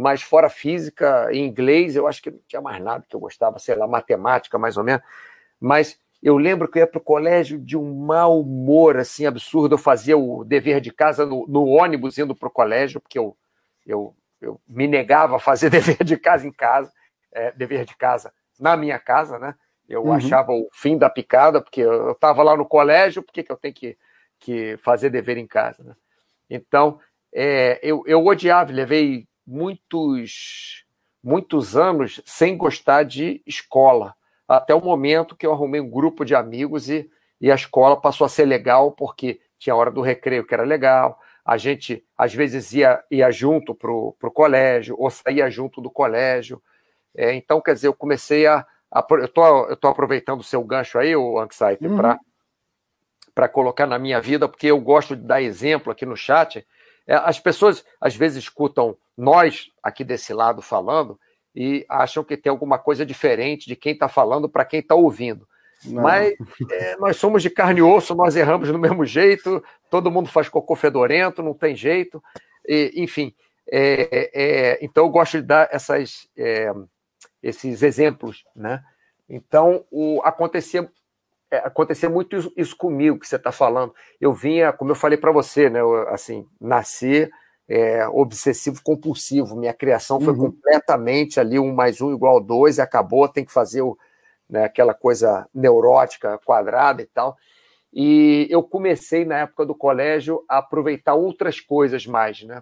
mas fora física, em inglês, eu acho que não tinha mais nada que eu gostava, sei lá, matemática mais ou menos. Mas eu lembro que eu ia para o colégio de um mau humor assim absurdo. Eu fazia o dever de casa no, no ônibus indo para o colégio, porque eu, eu, eu me negava a fazer dever de casa em casa é, dever de casa na minha casa, né? Eu uhum. achava o fim da picada, porque eu estava lá no colégio, por que, que eu tenho que, que fazer dever em casa? Né? Então, é, eu, eu odiava, levei muitos, muitos anos sem gostar de escola, até o momento que eu arrumei um grupo de amigos e, e a escola passou a ser legal, porque tinha a hora do recreio que era legal, a gente às vezes ia, ia junto para o colégio, ou saía junto do colégio, é, então, quer dizer, eu comecei a. a eu estou aproveitando o seu gancho aí, o Anxiety, uhum. para colocar na minha vida, porque eu gosto de dar exemplo aqui no chat. É, as pessoas às vezes escutam nós aqui desse lado falando e acham que tem alguma coisa diferente de quem está falando para quem está ouvindo. Não. Mas é, nós somos de carne e osso, nós erramos do mesmo jeito, todo mundo faz cocô fedorento, não tem jeito. E, enfim, é, é, então eu gosto de dar essas é, esses exemplos, né? Então, o, acontecia, é, acontecia muito isso, isso, comigo que você está falando. Eu vinha, como eu falei para você, né? Eu, assim, nascer é, obsessivo compulsivo. Minha criação foi uhum. completamente ali um mais um igual a dois e acabou. Tem que fazer o, né, aquela coisa neurótica quadrada e tal. E eu comecei na época do colégio a aproveitar outras coisas mais, né?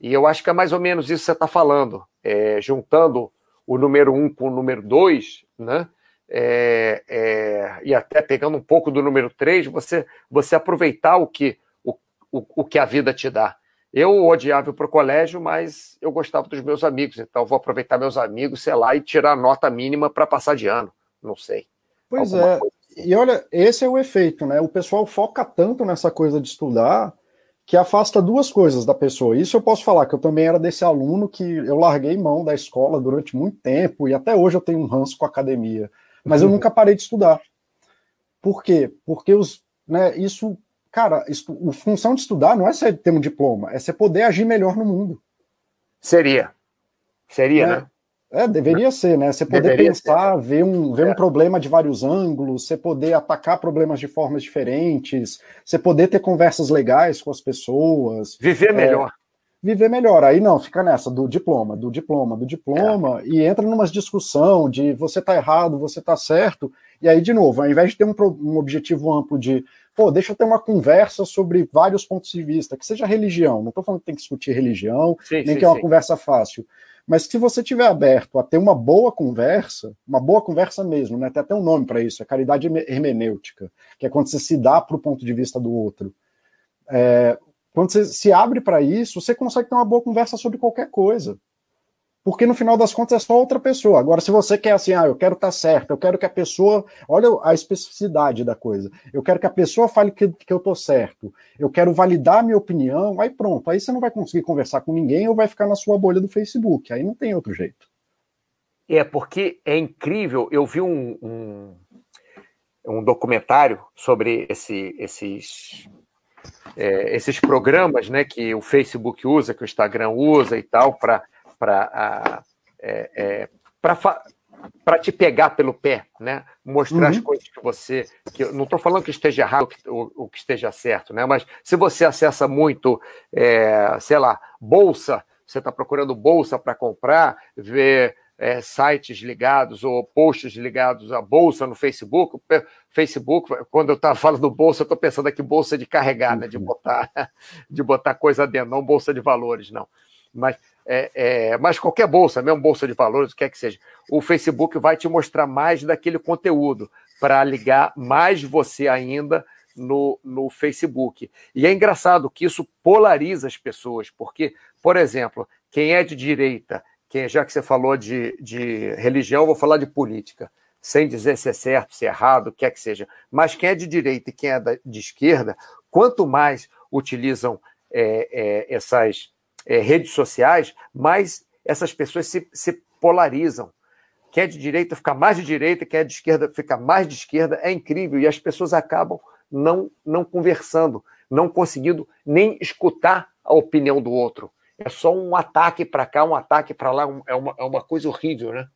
E eu acho que é mais ou menos isso que você está falando, é, juntando o número um com o número dois, né? É, é, e até pegando um pouco do número três, você, você aproveitar o que, o, o, o que a vida te dá. Eu odiava para o colégio, mas eu gostava dos meus amigos, então vou aproveitar meus amigos, sei lá, e tirar a nota mínima para passar de ano. Não sei. Pois é. Assim. E olha, esse é o efeito, né? O pessoal foca tanto nessa coisa de estudar que afasta duas coisas da pessoa. Isso eu posso falar, que eu também era desse aluno que eu larguei mão da escola durante muito tempo, e até hoje eu tenho um ranço com a academia. Mas eu nunca parei de estudar. por quê? Porque os, né, isso, cara, a função de estudar não é você ter um diploma, é você poder agir melhor no mundo. Seria. Seria, né? né? É, deveria ser, né? Você poder deveria pensar, ser. ver, um, ver é. um problema de vários ângulos, você poder atacar problemas de formas diferentes, você poder ter conversas legais com as pessoas. Viver é, melhor. Viver melhor. Aí não, fica nessa do diploma, do diploma, do diploma, é. e entra numa discussão de você tá errado, você tá certo. E aí, de novo, ao invés de ter um, um objetivo amplo de, pô, deixa eu ter uma conversa sobre vários pontos de vista, que seja religião. Não estou falando que tem que discutir religião, sim, nem sim, que é uma sim. conversa fácil mas se você tiver aberto a ter uma boa conversa, uma boa conversa mesmo, né? Tem até um nome para isso, é caridade hermenêutica, que é quando você se dá para o ponto de vista do outro. É, quando você se abre para isso, você consegue ter uma boa conversa sobre qualquer coisa porque no final das contas é só outra pessoa. Agora, se você quer assim, ah, eu quero estar tá certo, eu quero que a pessoa, olha a especificidade da coisa, eu quero que a pessoa fale que, que eu estou certo, eu quero validar a minha opinião, aí pronto, aí você não vai conseguir conversar com ninguém ou vai ficar na sua bolha do Facebook, aí não tem outro jeito. É, porque é incrível, eu vi um, um, um documentário sobre esse, esses é, esses programas né, que o Facebook usa, que o Instagram usa e tal, para para é, é, para te pegar pelo pé, né? Mostrar uhum. as coisas que você. Que, não estou falando que esteja errado ou, ou, que esteja certo, né? Mas se você acessa muito, é, sei lá, bolsa, você está procurando bolsa para comprar, ver é, sites ligados ou posts ligados à bolsa no Facebook. Facebook, quando eu estava falando bolsa, eu estou pensando aqui bolsa de carregar, né? De uhum. botar, de botar coisa dentro, não bolsa de valores, não. Mas é, é, mas qualquer bolsa, mesmo bolsa de valores, o que é que seja, o Facebook vai te mostrar mais daquele conteúdo para ligar mais você ainda no, no Facebook. E é engraçado que isso polariza as pessoas, porque, por exemplo, quem é de direita, quem, já que você falou de, de religião, vou falar de política, sem dizer se é certo, se é errado, o que é que seja. Mas quem é de direita e quem é de esquerda, quanto mais utilizam é, é, essas é, redes sociais, mais essas pessoas se, se polarizam. Quem é de direita fica mais de direita, quem é de esquerda fica mais de esquerda. É incrível. E as pessoas acabam não, não conversando, não conseguindo nem escutar a opinião do outro. É só um ataque para cá, um ataque para lá. É uma, é uma coisa horrível, né?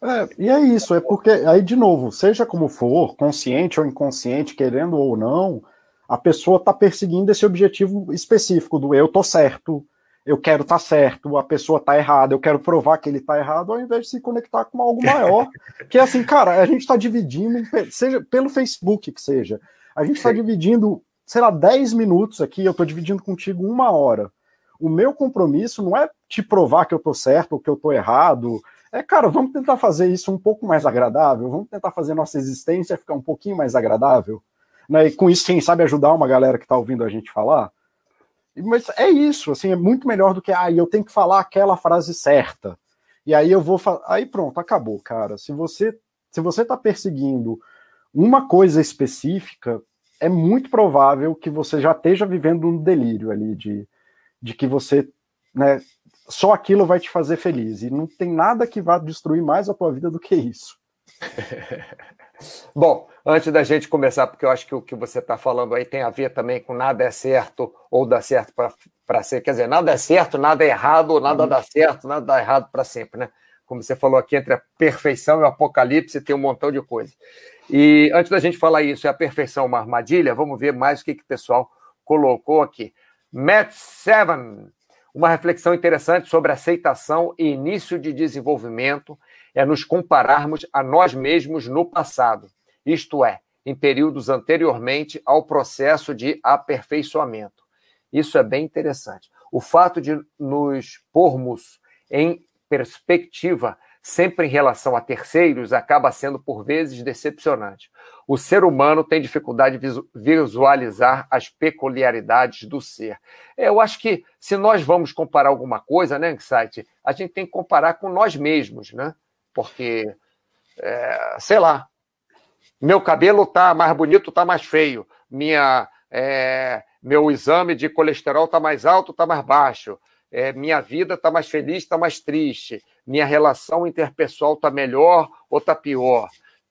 É, e é isso, é porque, aí de novo, seja como for, consciente ou inconsciente, querendo ou não, a pessoa está perseguindo esse objetivo específico do eu tô certo, eu quero estar tá certo, a pessoa está errada, eu quero provar que ele está errado, ao invés de se conectar com algo maior. que é assim, cara, a gente está dividindo, seja pelo Facebook que seja, a gente está dividindo, sei lá, 10 minutos aqui, eu estou dividindo contigo uma hora. O meu compromisso não é te provar que eu estou certo ou que eu estou errado. É, cara, vamos tentar fazer isso um pouco mais agradável, vamos tentar fazer nossa existência ficar um pouquinho mais agradável. Né? E com isso, quem sabe ajudar uma galera que está ouvindo a gente falar. Mas é isso, assim, é muito melhor do que, ah, eu tenho que falar aquela frase certa. E aí eu vou aí pronto, acabou, cara. Se você se você está perseguindo uma coisa específica, é muito provável que você já esteja vivendo um delírio ali de, de que você, né, só aquilo vai te fazer feliz. E não tem nada que vá destruir mais a tua vida do que isso. Bom, antes da gente começar, porque eu acho que o que você está falando aí tem a ver também com nada é certo ou dá certo para ser. Quer dizer, nada é certo, nada é errado, nada dá certo, nada dá errado para sempre, né? Como você falou aqui, entre a perfeição e o apocalipse tem um montão de coisa. E antes da gente falar isso, é a perfeição uma armadilha? Vamos ver mais o que, que o pessoal colocou aqui. Matt Seven, uma reflexão interessante sobre aceitação e início de desenvolvimento é nos compararmos a nós mesmos no passado, isto é, em períodos anteriormente ao processo de aperfeiçoamento. Isso é bem interessante. O fato de nos pormos em perspectiva sempre em relação a terceiros acaba sendo por vezes decepcionante. O ser humano tem dificuldade de visualizar as peculiaridades do ser. Eu acho que se nós vamos comparar alguma coisa, né, Insight, a gente tem que comparar com nós mesmos, né? Porque, é, sei lá, meu cabelo tá mais bonito, tá mais feio, minha, é, meu exame de colesterol tá mais alto, tá mais baixo, é, minha vida tá mais feliz, tá mais triste, minha relação interpessoal tá melhor ou tá pior,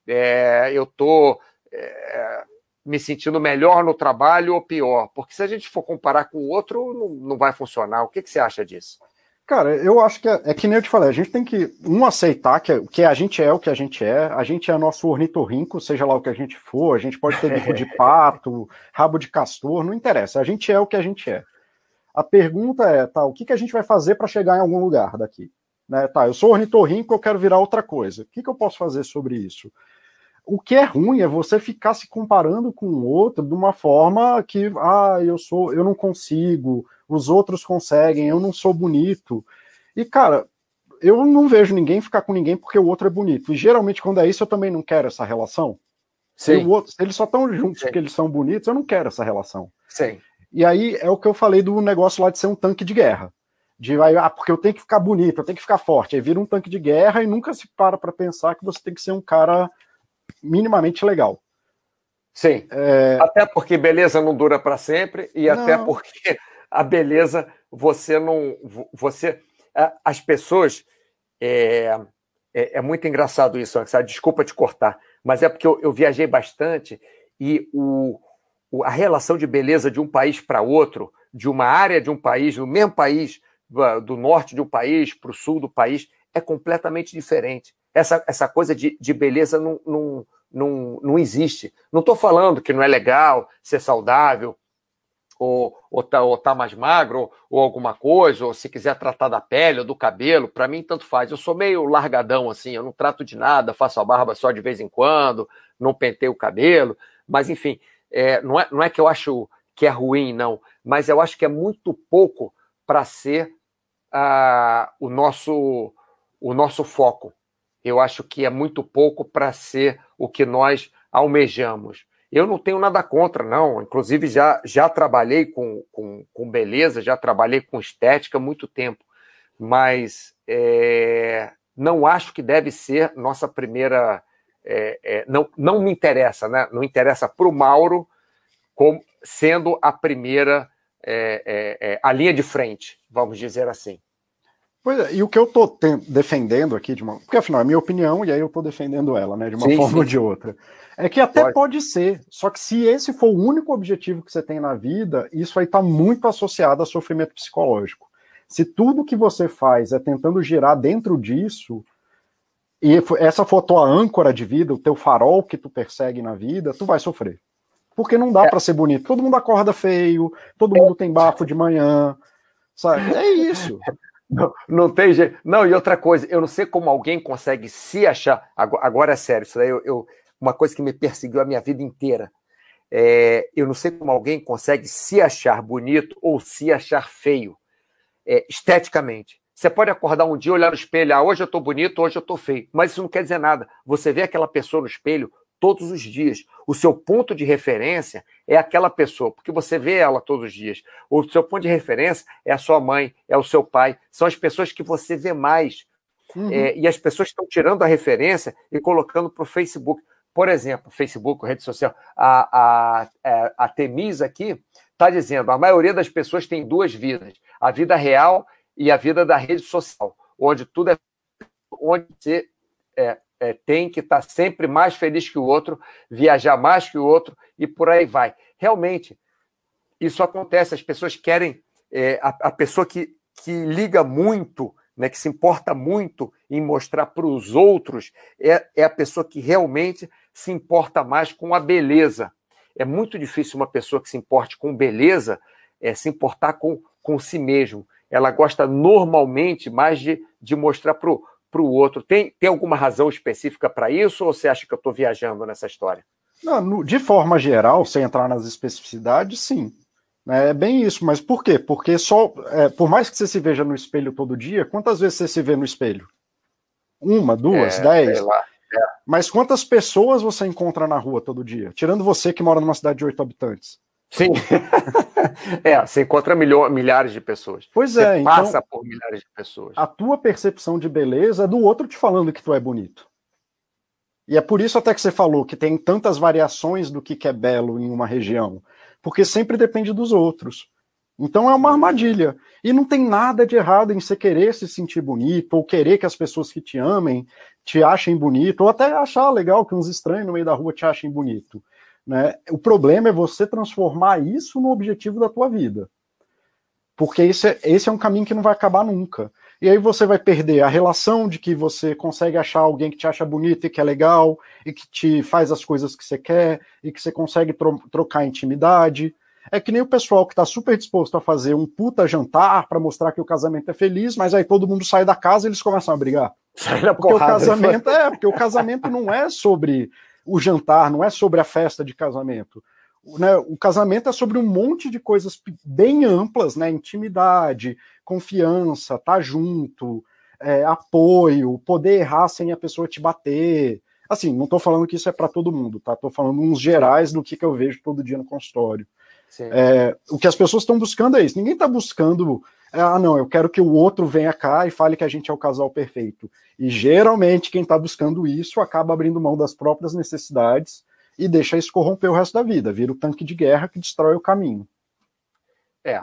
é, eu tô é, me sentindo melhor no trabalho ou pior? Porque se a gente for comparar com o outro, não, não vai funcionar. O que, que você acha disso? Cara, eu acho que é, é, que nem eu te falei, a gente tem que, um, aceitar que, que a gente é o que a gente é, a gente é nosso ornitorrinco, seja lá o que a gente for, a gente pode ter bico de pato, rabo de castor, não interessa, a gente é o que a gente é. A pergunta é, tá, o que, que a gente vai fazer para chegar em algum lugar daqui? Né, tá, eu sou ornitorrinco, eu quero virar outra coisa. O que, que eu posso fazer sobre isso? O que é ruim é você ficar se comparando com o outro de uma forma que, ah, eu sou, eu não consigo, os outros conseguem, eu não sou bonito. E, cara, eu não vejo ninguém ficar com ninguém porque o outro é bonito. E geralmente, quando é isso, eu também não quero essa relação. Sim. Se, outro, se eles só estão juntos Sim. porque eles são bonitos, eu não quero essa relação. Sim. E aí é o que eu falei do negócio lá de ser um tanque de guerra. De, ah, porque eu tenho que ficar bonito, eu tenho que ficar forte. Aí vira um tanque de guerra e nunca se para para pensar que você tem que ser um cara minimamente legal. Sim. É... Até porque beleza não dura para sempre e não. até porque a beleza você não. Você. As pessoas. É, é, é muito engraçado isso, sabe? desculpa te cortar, mas é porque eu, eu viajei bastante e o, o, a relação de beleza de um país para outro, de uma área de um país, no mesmo país, do norte de um país para o sul do país, é completamente diferente. Essa, essa coisa de, de beleza não, não, não, não existe. Não estou falando que não é legal ser saudável, ou, ou, tá, ou tá mais magro, ou, alguma coisa, ou se quiser tratar da pele ou do cabelo, para mim tanto faz. Eu sou meio largadão assim, eu não trato de nada, faço a barba só de vez em quando, não penteio o cabelo, mas enfim, é, não, é, não é que eu acho que é ruim, não, mas eu acho que é muito pouco para ser ah, o, nosso, o nosso foco. Eu acho que é muito pouco para ser o que nós almejamos. Eu não tenho nada contra, não. Inclusive, já, já trabalhei com, com, com beleza, já trabalhei com estética há muito tempo. Mas é, não acho que deve ser nossa primeira. É, é, não, não me interessa, né? Não interessa para o Mauro como sendo a primeira, é, é, é, a linha de frente, vamos dizer assim. Pois é, e o que eu estou defendendo aqui, de uma, porque afinal é minha opinião, e aí eu estou defendendo ela, né, de uma sim, forma sim. ou de outra. É que até pode. pode. ser, só que se esse for o único objetivo que você tem na vida, isso aí está muito associado a sofrimento psicológico. Se tudo que você faz é tentando girar dentro disso, e essa for a tua âncora de vida, o teu farol que tu persegue na vida, tu vai sofrer. Porque não dá é. para ser bonito. Todo mundo acorda feio, todo mundo tem bafo de manhã, sabe? É isso. Não, não tem jeito. Não, e outra coisa, eu não sei como alguém consegue se achar. Agora, agora é sério, isso daí eu, eu, uma coisa que me perseguiu a minha vida inteira. É, eu não sei como alguém consegue se achar bonito ou se achar feio, é, esteticamente. Você pode acordar um dia, olhar no espelho, ah, hoje eu estou bonito, hoje eu estou feio. Mas isso não quer dizer nada. Você vê aquela pessoa no espelho todos os dias. O seu ponto de referência é aquela pessoa, porque você vê ela todos os dias. O seu ponto de referência é a sua mãe, é o seu pai, são as pessoas que você vê mais. Uhum. É, e as pessoas estão tirando a referência e colocando para o Facebook. Por exemplo, Facebook, rede social, a, a, é, a Temis aqui está dizendo a maioria das pessoas tem duas vidas, a vida real e a vida da rede social, onde tudo é onde você é, é, tem que estar tá sempre mais feliz que o outro, viajar mais que o outro e por aí vai. Realmente, isso acontece, as pessoas querem, é, a, a, pessoa que, que liga muito né, que se importa muito em mostrar para os outros, é, é a pessoa que realmente se importa mais com a beleza. É muito difícil uma pessoa que se importe com beleza é, se importar com, com si mesmo. Ela gosta normalmente mais de, de mostrar para o outro. Tem, tem alguma razão específica para isso ou você acha que eu estou viajando nessa história? Não, no, de forma geral, sem entrar nas especificidades, sim. É bem isso, mas por quê? Porque só, é, por mais que você se veja no espelho todo dia, quantas vezes você se vê no espelho? Uma, duas, é, dez? É. Mas quantas pessoas você encontra na rua todo dia? Tirando você que mora numa cidade de oito habitantes. Sim. é, você encontra milho, milhares de pessoas. Pois você é, passa então, por milhares de pessoas. A tua percepção de beleza é do outro te falando que tu é bonito. E é por isso até que você falou que tem tantas variações do que é belo em uma região porque sempre depende dos outros. Então é uma armadilha. E não tem nada de errado em você querer se sentir bonito ou querer que as pessoas que te amem te achem bonito, ou até achar legal que uns estranhos no meio da rua te achem bonito. Né? O problema é você transformar isso no objetivo da tua vida. Porque esse é, esse é um caminho que não vai acabar nunca. E aí você vai perder a relação de que você consegue achar alguém que te acha bonito e que é legal, e que te faz as coisas que você quer, e que você consegue tro trocar intimidade. É que nem o pessoal que está super disposto a fazer um puta jantar para mostrar que o casamento é feliz, mas aí todo mundo sai da casa e eles começam a brigar. Sai na porque porrada, o casamento é, porque o casamento não é sobre o jantar, não é sobre a festa de casamento. Né, o casamento é sobre um monte de coisas bem amplas, né? Intimidade, confiança, tá junto, é, apoio, poder errar sem a pessoa te bater. Assim, não estou falando que isso é para todo mundo, tá? Estou falando uns gerais do que, que eu vejo todo dia no consultório. É, o que as pessoas estão buscando é isso. Ninguém está buscando, é, ah, não, eu quero que o outro venha cá e fale que a gente é o casal perfeito. E geralmente quem está buscando isso acaba abrindo mão das próprias necessidades e deixa isso corromper o resto da vida, vira o tanque de guerra que destrói o caminho. É,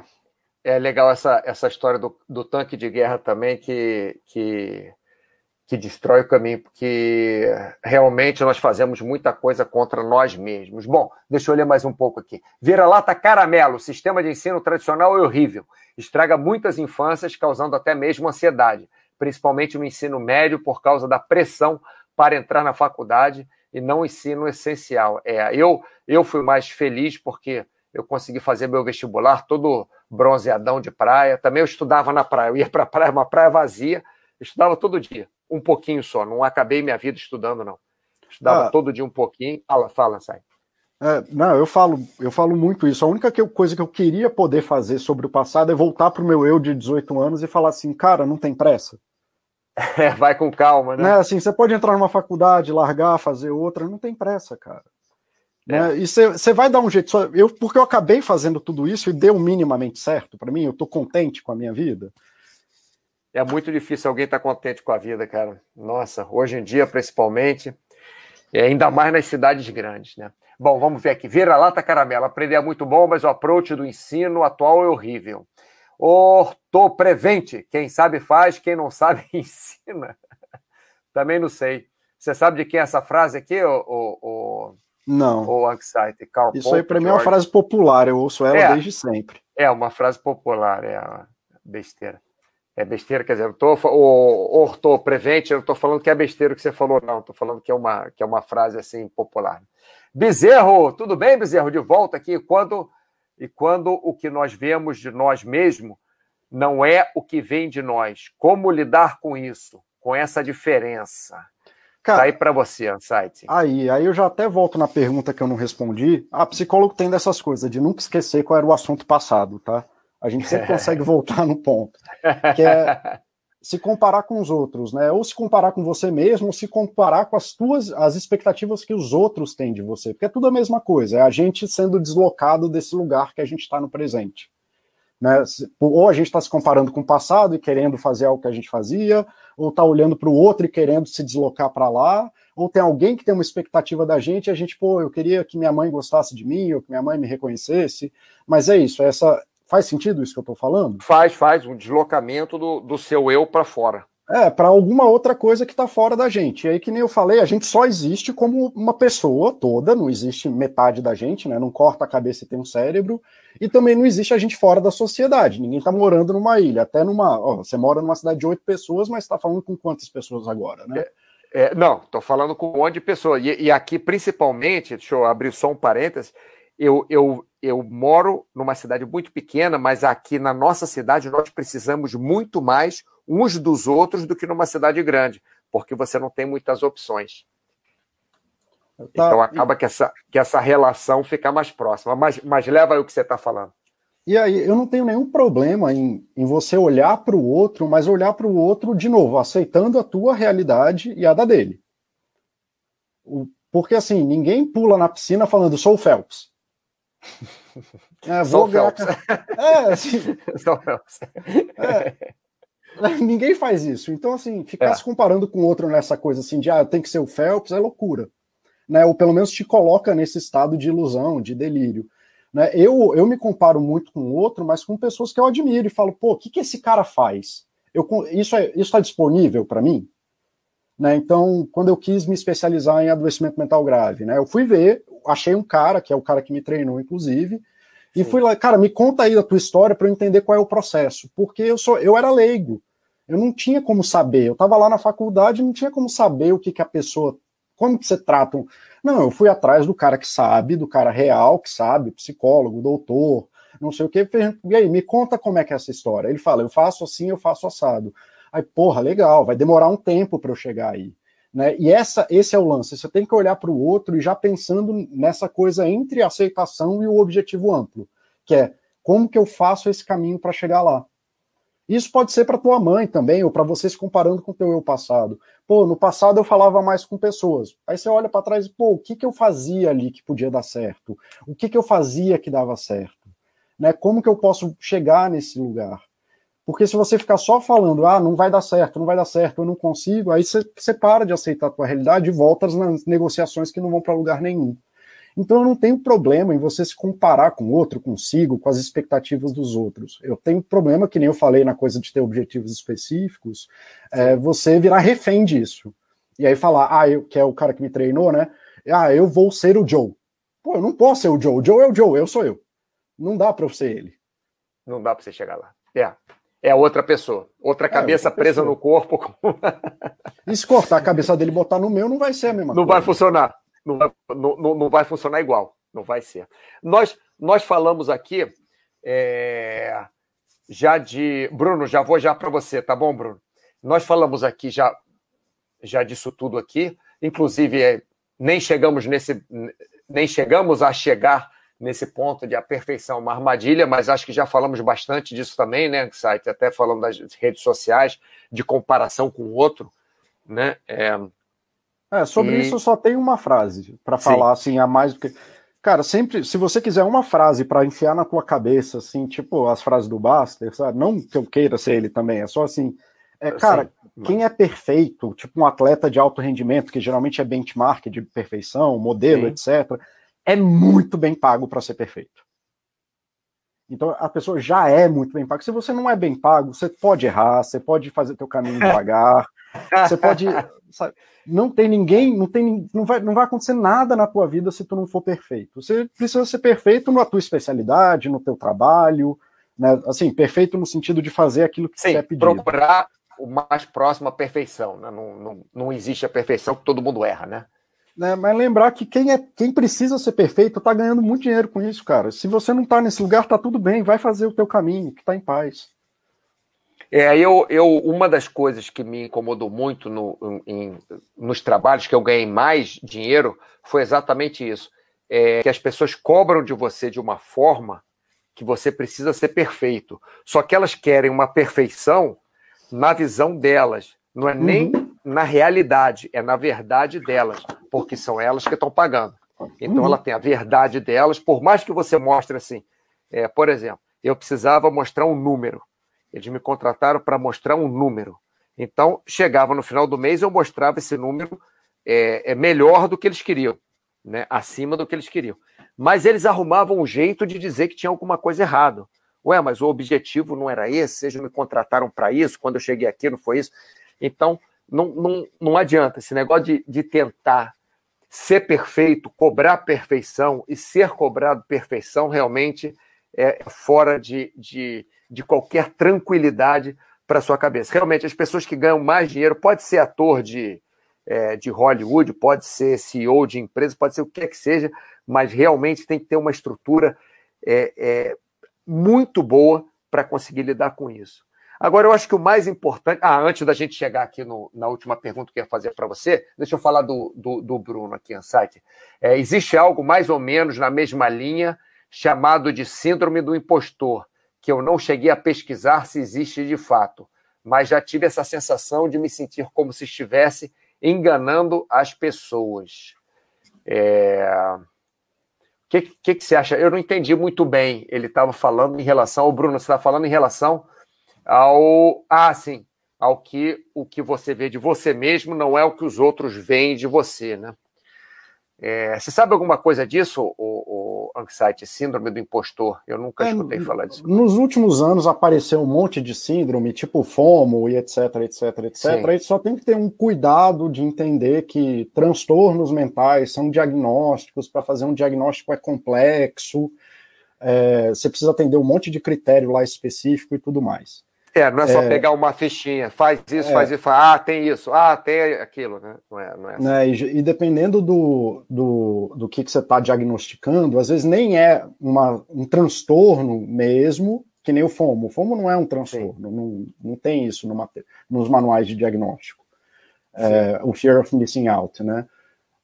é legal essa, essa história do, do tanque de guerra também, que, que, que destrói o caminho, porque realmente nós fazemos muita coisa contra nós mesmos. Bom, deixa eu ler mais um pouco aqui. Vira-lata caramelo, sistema de ensino tradicional é horrível. Estraga muitas infâncias, causando até mesmo ansiedade, principalmente no ensino médio, por causa da pressão para entrar na faculdade e não ensino essencial. É, eu, eu fui mais feliz porque eu consegui fazer meu vestibular todo bronzeadão de praia. Também eu estudava na praia, eu ia para a praia, uma praia vazia, estudava todo dia, um pouquinho só. Não acabei minha vida estudando, não. Estudava ah, todo dia um pouquinho. Fala, fala, sai. É, não, eu falo, eu falo muito isso. A única que eu, coisa que eu queria poder fazer sobre o passado é voltar para o meu eu de 18 anos e falar assim, cara, não tem pressa. É, vai com calma, né? né? Assim, você pode entrar numa faculdade, largar, fazer outra, não tem pressa, cara. É. Né? E você vai dar um jeito. Só, eu, porque eu acabei fazendo tudo isso e deu minimamente certo para mim, eu tô contente com a minha vida. É muito difícil alguém estar tá contente com a vida, cara. Nossa, hoje em dia, principalmente, e ainda mais nas cidades grandes, né? Bom, vamos ver aqui. Vira-lata caramelo. Aprender é muito bom, mas o approach do ensino atual é horrível. Ortoprevente. Quem sabe faz, quem não sabe ensina. Também não sei. Você sabe de quem é essa frase aqui, o, o. Não. O Anxiety? Carl Isso aí para mim é uma frase popular, eu ouço ela é, desde sempre. É, uma frase popular, é besteira. É besteira, quer dizer, eu tô, o ortoprevente, eu não estou falando que é besteira o que você falou, não, estou falando que é, uma, que é uma frase assim popular. Bezerro, tudo bem, Bezerro? De volta aqui. Quando e quando o que nós vemos de nós mesmos não é o que vem de nós. Como lidar com isso, com essa diferença? Cara, tá aí para você, Ansight. Aí, aí eu já até volto na pergunta que eu não respondi. A psicólogo tem dessas coisas, de nunca esquecer qual era o assunto passado, tá? A gente sempre consegue voltar no ponto. Que é se comparar com os outros, né? Ou se comparar com você mesmo, ou se comparar com as tuas as expectativas que os outros têm de você, porque é tudo a mesma coisa, é a gente sendo deslocado desse lugar que a gente está no presente. Né? Ou a gente está se comparando com o passado e querendo fazer algo que a gente fazia, ou está olhando para o outro e querendo se deslocar para lá, ou tem alguém que tem uma expectativa da gente e a gente, pô, eu queria que minha mãe gostasse de mim, ou que minha mãe me reconhecesse, mas é isso, é essa, Faz sentido isso que eu estou falando? Faz, faz. Um deslocamento do, do seu eu para fora. É, para alguma outra coisa que está fora da gente. E aí, que nem eu falei, a gente só existe como uma pessoa toda, não existe metade da gente, né? Não corta a cabeça e tem um cérebro. E também não existe a gente fora da sociedade. Ninguém está morando numa ilha, até numa. Ó, você mora numa cidade de oito pessoas, mas está falando com quantas pessoas agora, né? É, é, não, estou falando com um monte de pessoas. E, e aqui, principalmente, deixa eu abrir só um parênteses, eu, eu, eu moro numa cidade muito pequena, mas aqui na nossa cidade nós precisamos muito mais uns dos outros do que numa cidade grande, porque você não tem muitas opções. Tá. Então acaba que essa, que essa relação fica mais próxima. Mas, mas leva aí o que você está falando. E aí, eu não tenho nenhum problema em, em você olhar para o outro, mas olhar para o outro de novo, aceitando a tua realidade e a da dele. O, porque assim, ninguém pula na piscina falando, sou o Phelps. É, vou ganhar... é, assim... é, ninguém faz isso. Então, assim, ficar é. se comparando com outro nessa coisa assim de ah, tem que ser o Phelps é loucura. Né? Ou pelo menos te coloca nesse estado de ilusão, de delírio. Né? Eu, eu me comparo muito com outro, mas com pessoas que eu admiro e falo, pô, o que, que esse cara faz? Eu, isso está é, isso tá disponível para mim? Né? Então, quando eu quis me especializar em adoecimento mental grave, né, eu fui ver, achei um cara, que é o cara que me treinou, inclusive, e Sim. fui lá, cara, me conta aí da tua história para eu entender qual é o processo, porque eu sou, eu era leigo, eu não tinha como saber, eu estava lá na faculdade, não tinha como saber o que, que a pessoa, como que você trata. Não, eu fui atrás do cara que sabe, do cara real que sabe, psicólogo, doutor, não sei o que, e aí, me conta como é que é essa história. Ele fala, eu faço assim, eu faço assado. Aí, porra, legal, vai demorar um tempo para eu chegar aí. Né? E essa, esse é o lance. Você tem que olhar para o outro e já pensando nessa coisa entre a aceitação e o objetivo amplo, que é como que eu faço esse caminho para chegar lá. Isso pode ser para tua mãe também, ou para você se comparando com o teu eu passado. Pô, no passado eu falava mais com pessoas. Aí você olha para trás e, pô, o que, que eu fazia ali que podia dar certo? O que, que eu fazia que dava certo? Né? Como que eu posso chegar nesse lugar? Porque se você ficar só falando, ah, não vai dar certo, não vai dar certo, eu não consigo, aí você, para de aceitar a tua realidade e volta nas negociações que não vão para lugar nenhum. Então eu não tenho problema em você se comparar com o outro, consigo, com as expectativas dos outros. Eu tenho problema, que nem eu falei na coisa de ter objetivos específicos, é, você virar refém disso. E aí falar, ah, eu, que é o cara que me treinou, né? Ah, eu vou ser o Joe. Pô, eu não posso ser o Joe. O Joe é o Joe, eu sou eu. Não dá para eu ser ele. Não dá para você chegar lá. É é outra pessoa. Outra é, cabeça outra presa no corpo. e se cortar a cabeça dele e botar no meu, não vai ser a mesma não coisa. Vai funcionar. Não vai, não, não vai funcionar igual. Não vai ser. Nós, nós falamos aqui é, já de. Bruno, já vou já para você, tá bom, Bruno? Nós falamos aqui já, já disso tudo aqui. Inclusive, é, nem chegamos nesse. Nem chegamos a chegar nesse ponto de a perfeição uma armadilha, mas acho que já falamos bastante disso também, né, site, até falando das redes sociais, de comparação com o outro, né? É, é sobre e... isso eu só tenho uma frase para falar assim a mais do que Cara, sempre, se você quiser uma frase para enfiar na tua cabeça, assim, tipo as frases do Buster, sabe? Não que eu queira ser ele também, é só assim, é, cara, Sim, quem é perfeito, tipo um atleta de alto rendimento, que geralmente é benchmark de perfeição, modelo, Sim. etc é muito bem pago para ser perfeito. Então a pessoa já é muito bem paga. Se você não é bem pago, você pode errar, você pode fazer teu caminho devagar, você pode, sabe, não tem ninguém, não tem, não vai, não vai acontecer nada na tua vida se tu não for perfeito. Você precisa ser perfeito na tua especialidade, no teu trabalho, né? Assim, perfeito no sentido de fazer aquilo que Sim, você é pedido. procurar o mais próximo à perfeição. Né? Não, não, não existe a perfeição que todo mundo erra, né? Né? Mas lembrar que quem, é, quem precisa ser perfeito está ganhando muito dinheiro com isso, cara. Se você não está nesse lugar, tá tudo bem, vai fazer o teu caminho, que está em paz. É, eu, eu, uma das coisas que me incomodou muito no, em, nos trabalhos que eu ganhei mais dinheiro foi exatamente isso. É, que as pessoas cobram de você de uma forma que você precisa ser perfeito. Só que elas querem uma perfeição na visão delas. Não é nem uhum na realidade, é na verdade delas, porque são elas que estão pagando. Então uhum. ela tem a verdade delas, por mais que você mostre assim. É, por exemplo, eu precisava mostrar um número. Eles me contrataram para mostrar um número. Então, chegava no final do mês, eu mostrava esse número é, é melhor do que eles queriam, né? acima do que eles queriam. Mas eles arrumavam um jeito de dizer que tinha alguma coisa errada. Ué, mas o objetivo não era esse, eles me contrataram para isso, quando eu cheguei aqui não foi isso. Então, não, não, não adianta. Esse negócio de, de tentar ser perfeito, cobrar perfeição e ser cobrado perfeição realmente é fora de, de, de qualquer tranquilidade para sua cabeça. Realmente, as pessoas que ganham mais dinheiro, pode ser ator de, é, de Hollywood, pode ser CEO de empresa, pode ser o que quer que seja, mas realmente tem que ter uma estrutura é, é, muito boa para conseguir lidar com isso. Agora, eu acho que o mais importante. Ah, antes da gente chegar aqui no, na última pergunta que eu ia fazer para você, deixa eu falar do, do, do Bruno aqui, Insight. É, existe algo mais ou menos na mesma linha, chamado de Síndrome do Impostor, que eu não cheguei a pesquisar se existe de fato, mas já tive essa sensação de me sentir como se estivesse enganando as pessoas. É... O que, que, que, você acha? Eu não entendi muito bem. Ele estava falando em relação. O Bruno, você está falando em relação ao ah, sim, ao que o que você vê de você mesmo não é o que os outros veem de você, né? É, você sabe alguma coisa disso, o, o Anxiety, síndrome do impostor? Eu nunca é, escutei falar disso. Nos últimos anos apareceu um monte de síndrome, tipo FOMO e etc, etc, etc. Sim. Aí só tem que ter um cuidado de entender que transtornos mentais são diagnósticos, para fazer um diagnóstico é complexo, é, você precisa atender um monte de critério lá específico e tudo mais. É, não é só é, pegar uma fichinha, faz isso, é, faz isso, faz, ah, tem isso, ah, tem aquilo, né? Não é, não é assim. né, e, e, dependendo do, do, do que, que você está diagnosticando, às vezes nem é uma, um transtorno mesmo, que nem o FOMO. O FOMO não é um transtorno, não, não tem isso nos manuais de diagnóstico. É, o Fear of Missing Out, né?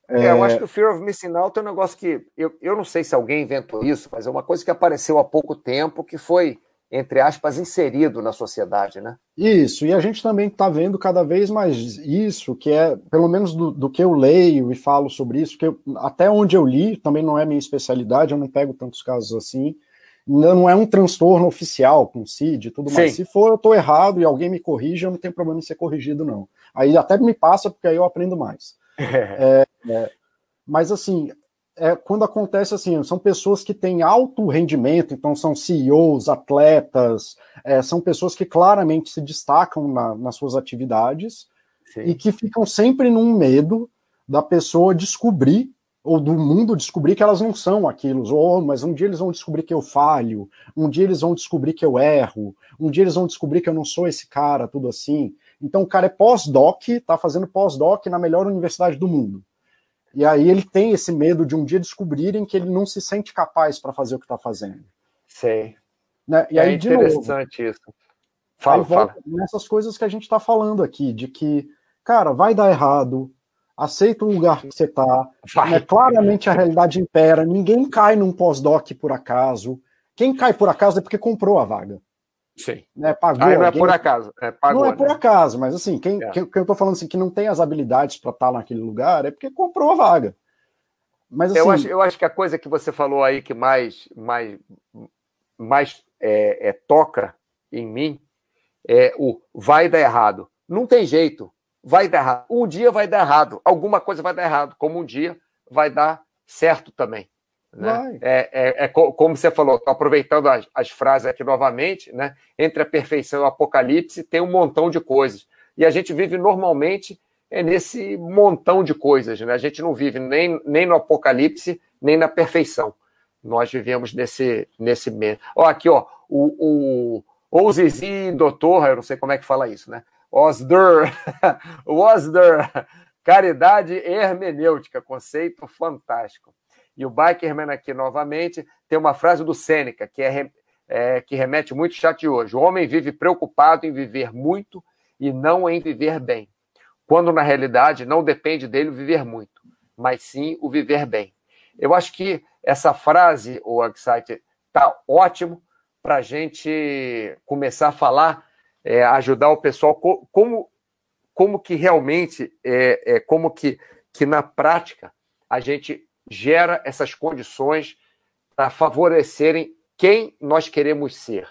É, eu acho é. que o Fear of Missing Out é um negócio que. Eu, eu não sei se alguém inventou isso, mas é uma coisa que apareceu há pouco tempo, que foi, entre aspas, inserido na sociedade, né? Isso, e a gente também está vendo cada vez mais isso, que é, pelo menos do, do que eu leio e falo sobre isso, que eu, até onde eu li, também não é minha especialidade, eu não pego tantos casos assim. Não é um transtorno oficial com CID e tudo mais. Se for, eu estou errado e alguém me corrige, eu não tenho problema em ser corrigido, não. Aí até me passa, porque aí eu aprendo mais. É, é, mas assim, é, quando acontece assim, são pessoas que têm alto rendimento, então são CEOs, atletas, é, são pessoas que claramente se destacam na, nas suas atividades Sim. e que ficam sempre num medo da pessoa descobrir ou do mundo descobrir que elas não são aquilo, ou mas um dia eles vão descobrir que eu falho, um dia eles vão descobrir que eu erro, um dia eles vão descobrir que eu não sou esse cara, tudo assim. Então o cara é pós-doc, tá fazendo pós-doc na melhor universidade do mundo. E aí ele tem esse medo de um dia descobrirem que ele não se sente capaz para fazer o que está fazendo. Sei. Né? E é aí, interessante novo, isso. Fala, fala. Nessas coisas que a gente está falando aqui, de que, cara, vai dar errado, aceita o lugar que você está, né? claramente a realidade impera, ninguém cai num pós-doc por acaso. Quem cai por acaso é porque comprou a vaga. Sim. Né, pagou, Aí não é por acaso. É, pagou, não é por né? acaso, mas assim, quem, é. quem, quem eu tô falando assim, que não tem as habilidades para estar tá naquele lugar é porque comprou a vaga. Mas, assim, eu, acho, eu acho que a coisa que você falou aí que mais, mais, mais é, é, toca em mim é o vai dar errado. Não tem jeito. Vai dar errado. Um dia vai dar errado. Alguma coisa vai dar errado. Como um dia vai dar certo também. Né? É, é, é, como você falou, aproveitando as, as, frases aqui novamente, né? entre a perfeição e o apocalipse tem um montão de coisas. E a gente vive normalmente é nesse montão de coisas. Né? A gente não vive nem, nem no apocalipse, nem na perfeição. Nós vivemos nesse, nesse meio. Ó, aqui, ó, o, o, o Zizi Doutor, eu não sei como é que fala isso, né? Osder, Osder, caridade hermenêutica, conceito fantástico. E o Bikerman aqui novamente tem uma frase do Sêneca, que, é, é, que remete muito ao chat de hoje. O homem vive preocupado em viver muito e não em viver bem. Quando, na realidade, não depende dele viver muito, mas sim o viver bem. Eu acho que essa frase, o Excite, está ótimo para a gente começar a falar, é, ajudar o pessoal como, como que realmente, é, é, como que, que na prática a gente gera essas condições para favorecerem quem nós queremos ser.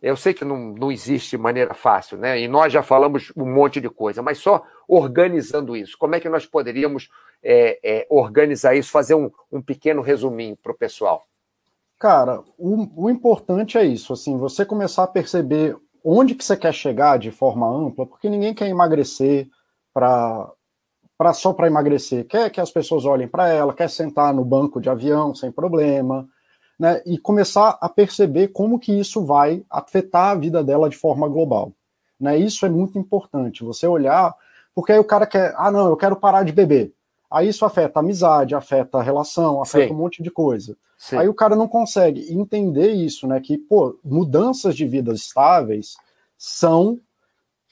Eu sei que não, não existe maneira fácil, né? E nós já falamos um monte de coisa, mas só organizando isso. Como é que nós poderíamos é, é, organizar isso, fazer um, um pequeno resuminho para o pessoal? Cara, o, o, importante é isso, assim, você começar a perceber onde que você quer chegar de forma ampla, porque ninguém quer emagrecer para pra, só para emagrecer, quer que as pessoas olhem para ela, quer sentar no banco de avião sem problema, né? E começar a perceber como que isso vai afetar a vida dela de forma global. Né? Isso é muito importante, você olhar, porque aí o cara quer, ah, não, eu quero parar de beber. Aí isso afeta a amizade, afeta a relação, afeta Sim. um monte de coisa. Sim. Aí o cara não consegue entender isso, né? Que, pô, mudanças de vidas estáveis são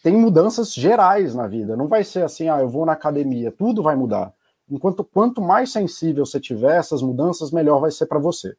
tem mudanças gerais na vida. Não vai ser assim, ah, eu vou na academia, tudo vai mudar. Enquanto quanto mais sensível você tiver essas mudanças, melhor vai ser para você.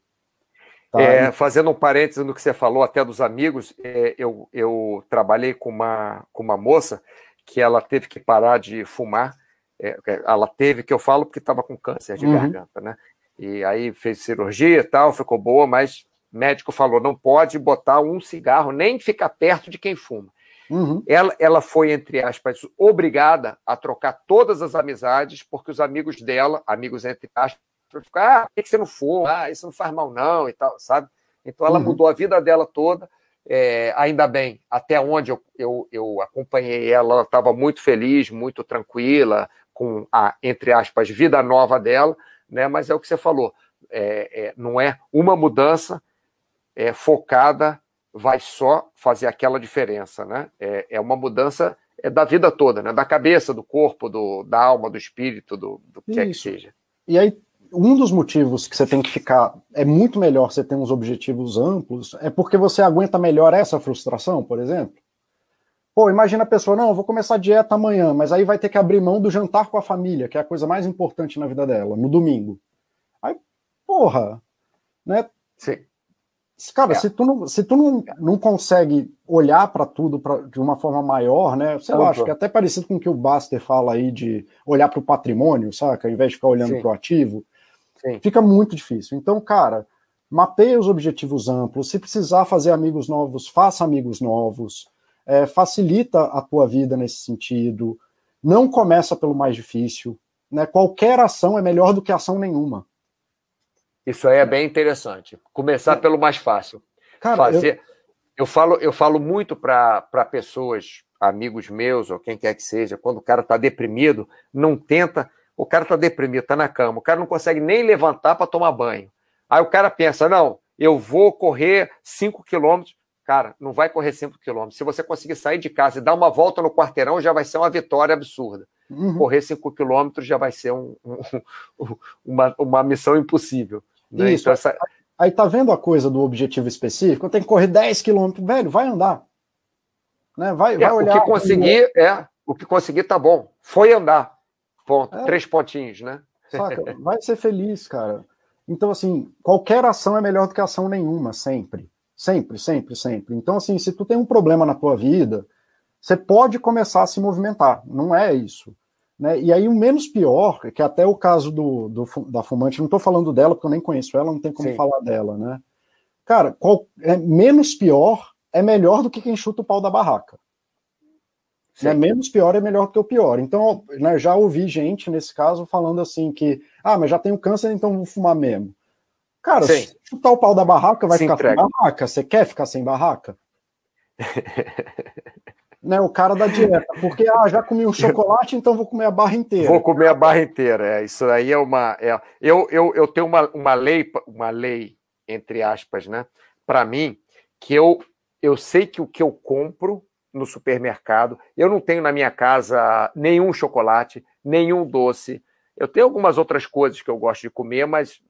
Tá? É, fazendo um parênteses no que você falou até dos amigos, é, eu, eu trabalhei com uma, com uma moça que ela teve que parar de fumar. É, ela teve, que eu falo, porque estava com câncer de uhum. garganta, né? E aí fez cirurgia e tal, ficou boa, mas médico falou: não pode botar um cigarro, nem ficar perto de quem fuma. Uhum. Ela, ela foi, entre aspas, obrigada a trocar todas as amizades, porque os amigos dela, amigos entre aspas, ficar, ah, por que você não for? Ah, isso não faz mal, não, e tal, sabe? Então ela uhum. mudou a vida dela toda. É, ainda bem, até onde eu, eu, eu acompanhei ela, ela estava muito feliz, muito tranquila, com a, entre aspas, vida nova dela, né? Mas é o que você falou, é, é, não é uma mudança é, focada vai só fazer aquela diferença, né? É, é uma mudança é da vida toda, né? Da cabeça, do corpo, do, da alma, do espírito, do, do que é que seja. E aí, um dos motivos que você tem que ficar. É muito melhor você ter uns objetivos amplos, é porque você aguenta melhor essa frustração, por exemplo. Pô, imagina a pessoa, não, eu vou começar a dieta amanhã, mas aí vai ter que abrir mão do jantar com a família, que é a coisa mais importante na vida dela, no domingo. Aí, porra, né? Sim. Cara, é. se tu, não, se tu não, não consegue olhar para tudo pra, de uma forma maior, né? Sei lá, acho que é até parecido com o que o Baster fala aí de olhar para o patrimônio, saca? Ao invés de ficar olhando para o ativo, Sim. fica muito difícil. Então, cara, mapeia os objetivos amplos. Se precisar fazer amigos novos, faça amigos novos. É, facilita a tua vida nesse sentido. Não começa pelo mais difícil. Né? Qualquer ação é melhor do que ação nenhuma. Isso aí é bem interessante. Começar pelo mais fácil. Cara, Fazer. Eu... eu falo, eu falo muito para pessoas, amigos meus ou quem quer que seja, quando o cara está deprimido, não tenta. O cara está deprimido, está na cama, o cara não consegue nem levantar para tomar banho. Aí o cara pensa: não, eu vou correr 5 quilômetros. Cara, não vai correr 5 quilômetros. Se você conseguir sair de casa e dar uma volta no quarteirão, já vai ser uma vitória absurda. Uhum. Correr 5 quilômetros já vai ser um, um, uma, uma missão impossível. Né? Isso. Então, essa... Aí tá vendo a coisa do objetivo específico? Eu tenho que correr 10 quilômetros, velho, vai andar. Né? Vai, é, vai olhar. O que conseguir, é, o que conseguir tá bom. Foi andar. Ponto. É. Três pontinhos, né? Saca? Vai ser feliz, cara. Então, assim, qualquer ação é melhor do que ação nenhuma, sempre. Sempre, sempre, sempre. Então, assim, se tu tem um problema na tua vida, você pode começar a se movimentar. Não é isso. Né? E aí o menos pior, que é até o caso do, do da fumante, não estou falando dela porque eu nem conheço ela, não tem como Sim. falar dela, né? Cara, qual, é, menos pior é melhor do que quem chuta o pau da barraca. Né? Menos pior é melhor do que o pior. Então, né, já ouvi gente nesse caso falando assim que, ah, mas já tenho câncer, então vou fumar mesmo. Cara, chutar o pau da barraca vai Se ficar entrega. sem barraca. Você quer ficar sem barraca? né, o cara da dieta, porque ah, já comi um chocolate, então vou comer a barra inteira. Vou comer a barra inteira, é, isso aí é uma. É, eu, eu, eu tenho uma, uma lei, uma lei, entre aspas, né, para mim, que eu, eu sei que o que eu compro no supermercado, eu não tenho na minha casa nenhum chocolate, nenhum doce. Eu tenho algumas outras coisas que eu gosto de comer, mas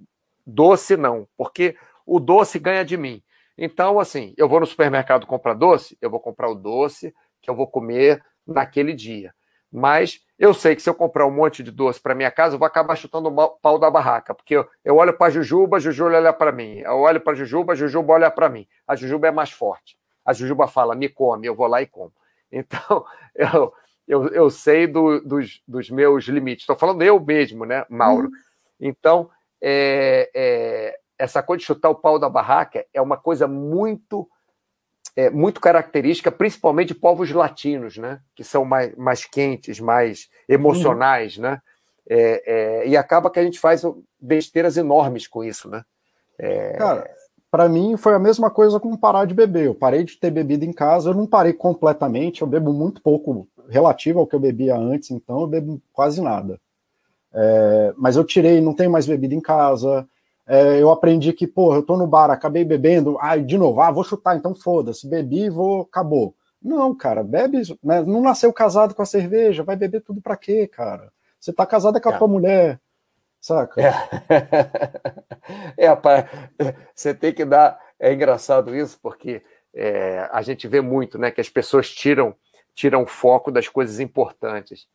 doce não, porque o doce ganha de mim. Então, assim, eu vou no supermercado comprar doce, eu vou comprar o doce, que eu vou comer naquele dia. Mas eu sei que se eu comprar um monte de doce para minha casa, eu vou acabar chutando o pau da barraca, porque eu, eu olho para a Jujuba, a Jujuba olha para mim. Eu olho para a Jujuba, a Jujuba olha para mim. A Jujuba é mais forte. A Jujuba fala, me come, eu vou lá e como. Então, eu, eu, eu sei do, dos, dos meus limites. Estou falando eu mesmo, né, Mauro? Uhum. Então, é, é, essa coisa de chutar o pau da barraca é uma coisa muito é, muito característica, principalmente de povos latinos, né? Que são mais, mais quentes, mais emocionais, uhum. né? É, é, e acaba que a gente faz besteiras enormes com isso, né? É... Cara, para mim foi a mesma coisa com parar de beber. Eu parei de ter bebida em casa, eu não parei completamente, eu bebo muito pouco relativo ao que eu bebia antes, então eu bebo quase nada. É, mas eu tirei, não tenho mais bebida em casa, é, eu aprendi que, pô, eu tô no bar, acabei bebendo, ah, de novo, ah, vou chutar, então foda-se, bebi, vou, acabou. Não, cara, bebe, né, não nasceu casado com a cerveja, vai beber tudo pra quê, cara? Você tá casado com a é. tua mulher, saca? É, é pai, você tem que dar, é engraçado isso, porque é, a gente vê muito, né, que as pessoas tiram, tiram foco das coisas importantes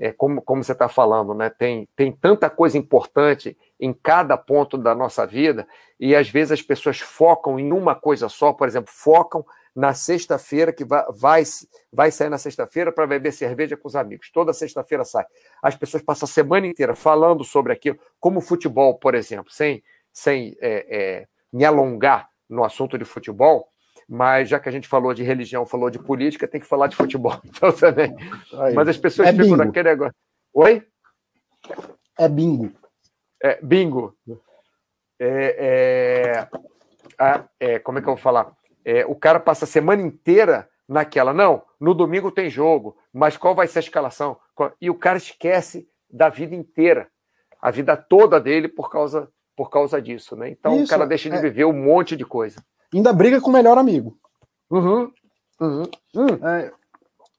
é, como, como você está falando, né? Tem, tem tanta coisa importante em cada ponto da nossa vida, e às vezes as pessoas focam em uma coisa só, por exemplo, focam na sexta-feira, que vai, vai, vai sair na sexta-feira para beber cerveja com os amigos. Toda sexta-feira sai. As pessoas passam a semana inteira falando sobre aquilo, como futebol, por exemplo, sem, sem é, é, me alongar no assunto de futebol, mas já que a gente falou de religião, falou de política, tem que falar de futebol então também. Aí. Mas as pessoas é ficam bingo. naquele negócio. Oi? É bingo. É, bingo. É, é, é, como é que eu vou falar? É, o cara passa a semana inteira naquela. Não, no domingo tem jogo, mas qual vai ser a escalação? E o cara esquece da vida inteira, a vida toda dele por causa, por causa disso, né? Então Isso, o cara deixa de é. viver um monte de coisa. Ainda briga com o melhor amigo. Uhum, uhum. Hum. É.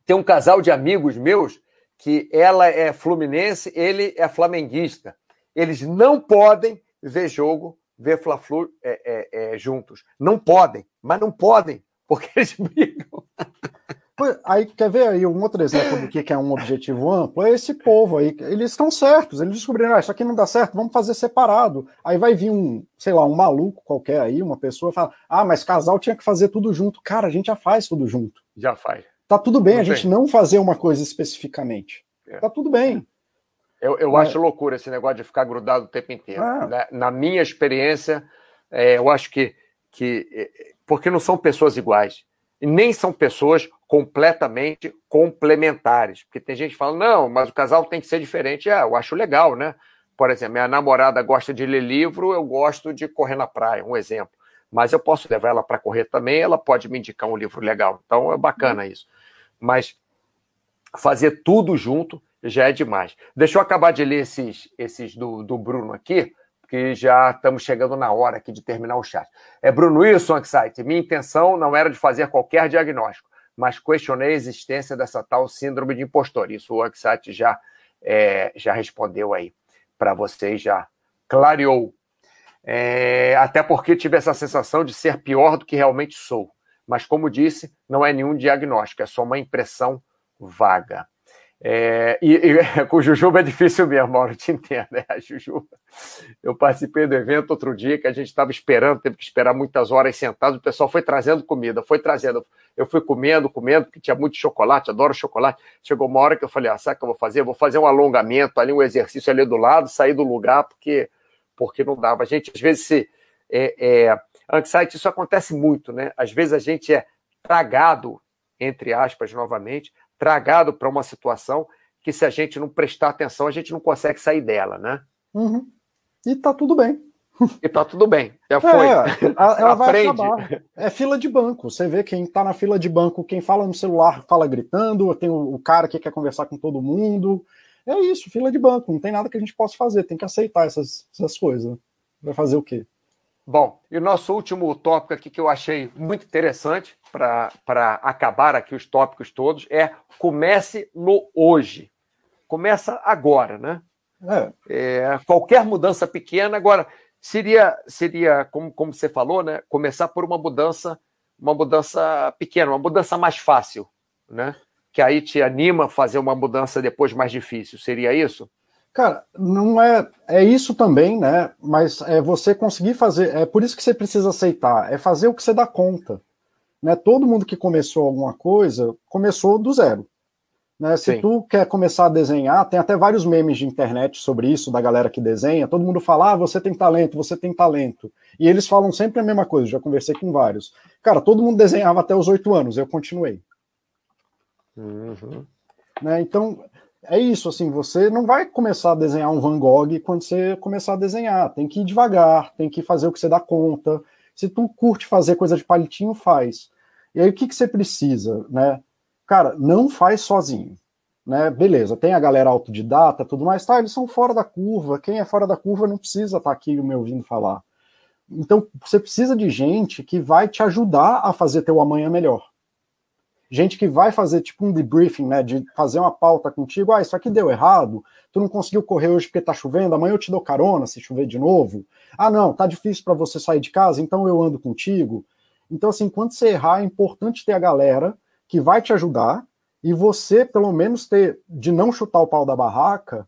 Tem um casal de amigos meus que ela é fluminense, ele é flamenguista. Eles não podem ver jogo, ver Fla-Flu é, é, é, juntos. Não podem, mas não podem, porque eles brigam. Aí, quer ver aí um outro exemplo do que é um objetivo amplo? É esse povo aí. Eles estão certos, eles descobriram, ah, isso aqui não dá certo, vamos fazer separado. Aí vai vir um, sei lá, um maluco qualquer aí, uma pessoa fala, ah, mas casal tinha que fazer tudo junto. Cara, a gente já faz tudo junto. Já faz. Tá tudo bem não a gente não fazer uma coisa especificamente. É. Tá tudo bem. Eu, eu é. acho loucura esse negócio de ficar grudado o tempo inteiro. Ah. Na, na, minha experiência, é, eu acho que, que. É, porque não são pessoas iguais. E nem são pessoas completamente complementares. Porque tem gente que fala, não, mas o casal tem que ser diferente. É, eu acho legal, né? Por exemplo, minha namorada gosta de ler livro, eu gosto de correr na praia, um exemplo. Mas eu posso levar ela para correr também, ela pode me indicar um livro legal. Então é bacana isso. Mas fazer tudo junto já é demais. Deixa eu acabar de ler esses, esses do, do Bruno aqui, porque já estamos chegando na hora aqui de terminar o chat. É Bruno Wilson, Excite. Minha intenção não era de fazer qualquer diagnóstico, mas questionei a existência dessa tal síndrome de impostor. Isso o Excite já, é, já respondeu aí para vocês, já clareou. É, até porque tive essa sensação de ser pior do que realmente sou. Mas, como disse, não é nenhum diagnóstico, é só uma impressão vaga. É, e, e, com Jujuba é difícil mesmo, Mauro, te entendo. Né? A Jujuba. Eu participei do evento outro dia que a gente estava esperando, teve que esperar muitas horas sentado, o pessoal foi trazendo comida, foi trazendo. Eu fui comendo, comendo, porque tinha muito chocolate, adoro chocolate. Chegou uma hora que eu falei: ah, sabe o que eu vou fazer? Eu vou fazer um alongamento ali, um exercício ali do lado, sair do lugar, porque, porque não dava. A gente, às vezes, se. É, é, Anxiety, isso acontece muito, né? Às vezes a gente é tragado, entre aspas, novamente, tragado para uma situação que, se a gente não prestar atenção, a gente não consegue sair dela, né? Uhum. E tá tudo bem. E tá tudo bem. Já foi. É, ela vai acabar. É fila de banco. Você vê quem tá na fila de banco, quem fala no celular fala gritando, tem o, cara que quer conversar com todo mundo. É isso, fila de banco. Não tem nada que a gente possa fazer. Tem que aceitar essas, essas coisas. Vai fazer o quê? Bom, e o nosso último tópico aqui que eu achei muito interessante para acabar aqui os tópicos todos é comece no hoje. Começa agora, né? É. É, qualquer mudança pequena, agora seria, seria como, como você falou, né? Começar por uma mudança, uma mudança pequena, uma mudança mais fácil, né? Que aí te anima a fazer uma mudança depois mais difícil. Seria isso? Cara, não é. É isso também, né? Mas é você conseguir fazer. É por isso que você precisa aceitar. É fazer o que você dá conta. Né? Todo mundo que começou alguma coisa começou do zero. Né? Se Sim. tu quer começar a desenhar, tem até vários memes de internet sobre isso, da galera que desenha. Todo mundo fala, ah, você tem talento, você tem talento. E eles falam sempre a mesma coisa, já conversei com vários. Cara, todo mundo desenhava até os oito anos, eu continuei. Uhum. Né? Então, é isso, assim, você não vai começar a desenhar um Van Gogh quando você começar a desenhar, tem que ir devagar, tem que fazer o que você dá conta. Se tu curte fazer coisa de palitinho, faz. E aí o que, que você precisa, né? Cara, não faz sozinho. Né? Beleza, tem a galera autodidata, tudo mais, tá? Eles são fora da curva. Quem é fora da curva não precisa estar tá aqui me ouvindo falar. Então, você precisa de gente que vai te ajudar a fazer teu amanhã melhor gente que vai fazer tipo um debriefing, né, de fazer uma pauta contigo, ah, isso aqui deu errado, tu não conseguiu correr hoje porque tá chovendo, amanhã eu te dou carona se chover de novo. Ah, não, tá difícil para você sair de casa, então eu ando contigo. Então assim, quando você errar, é importante ter a galera que vai te ajudar e você pelo menos ter de não chutar o pau da barraca,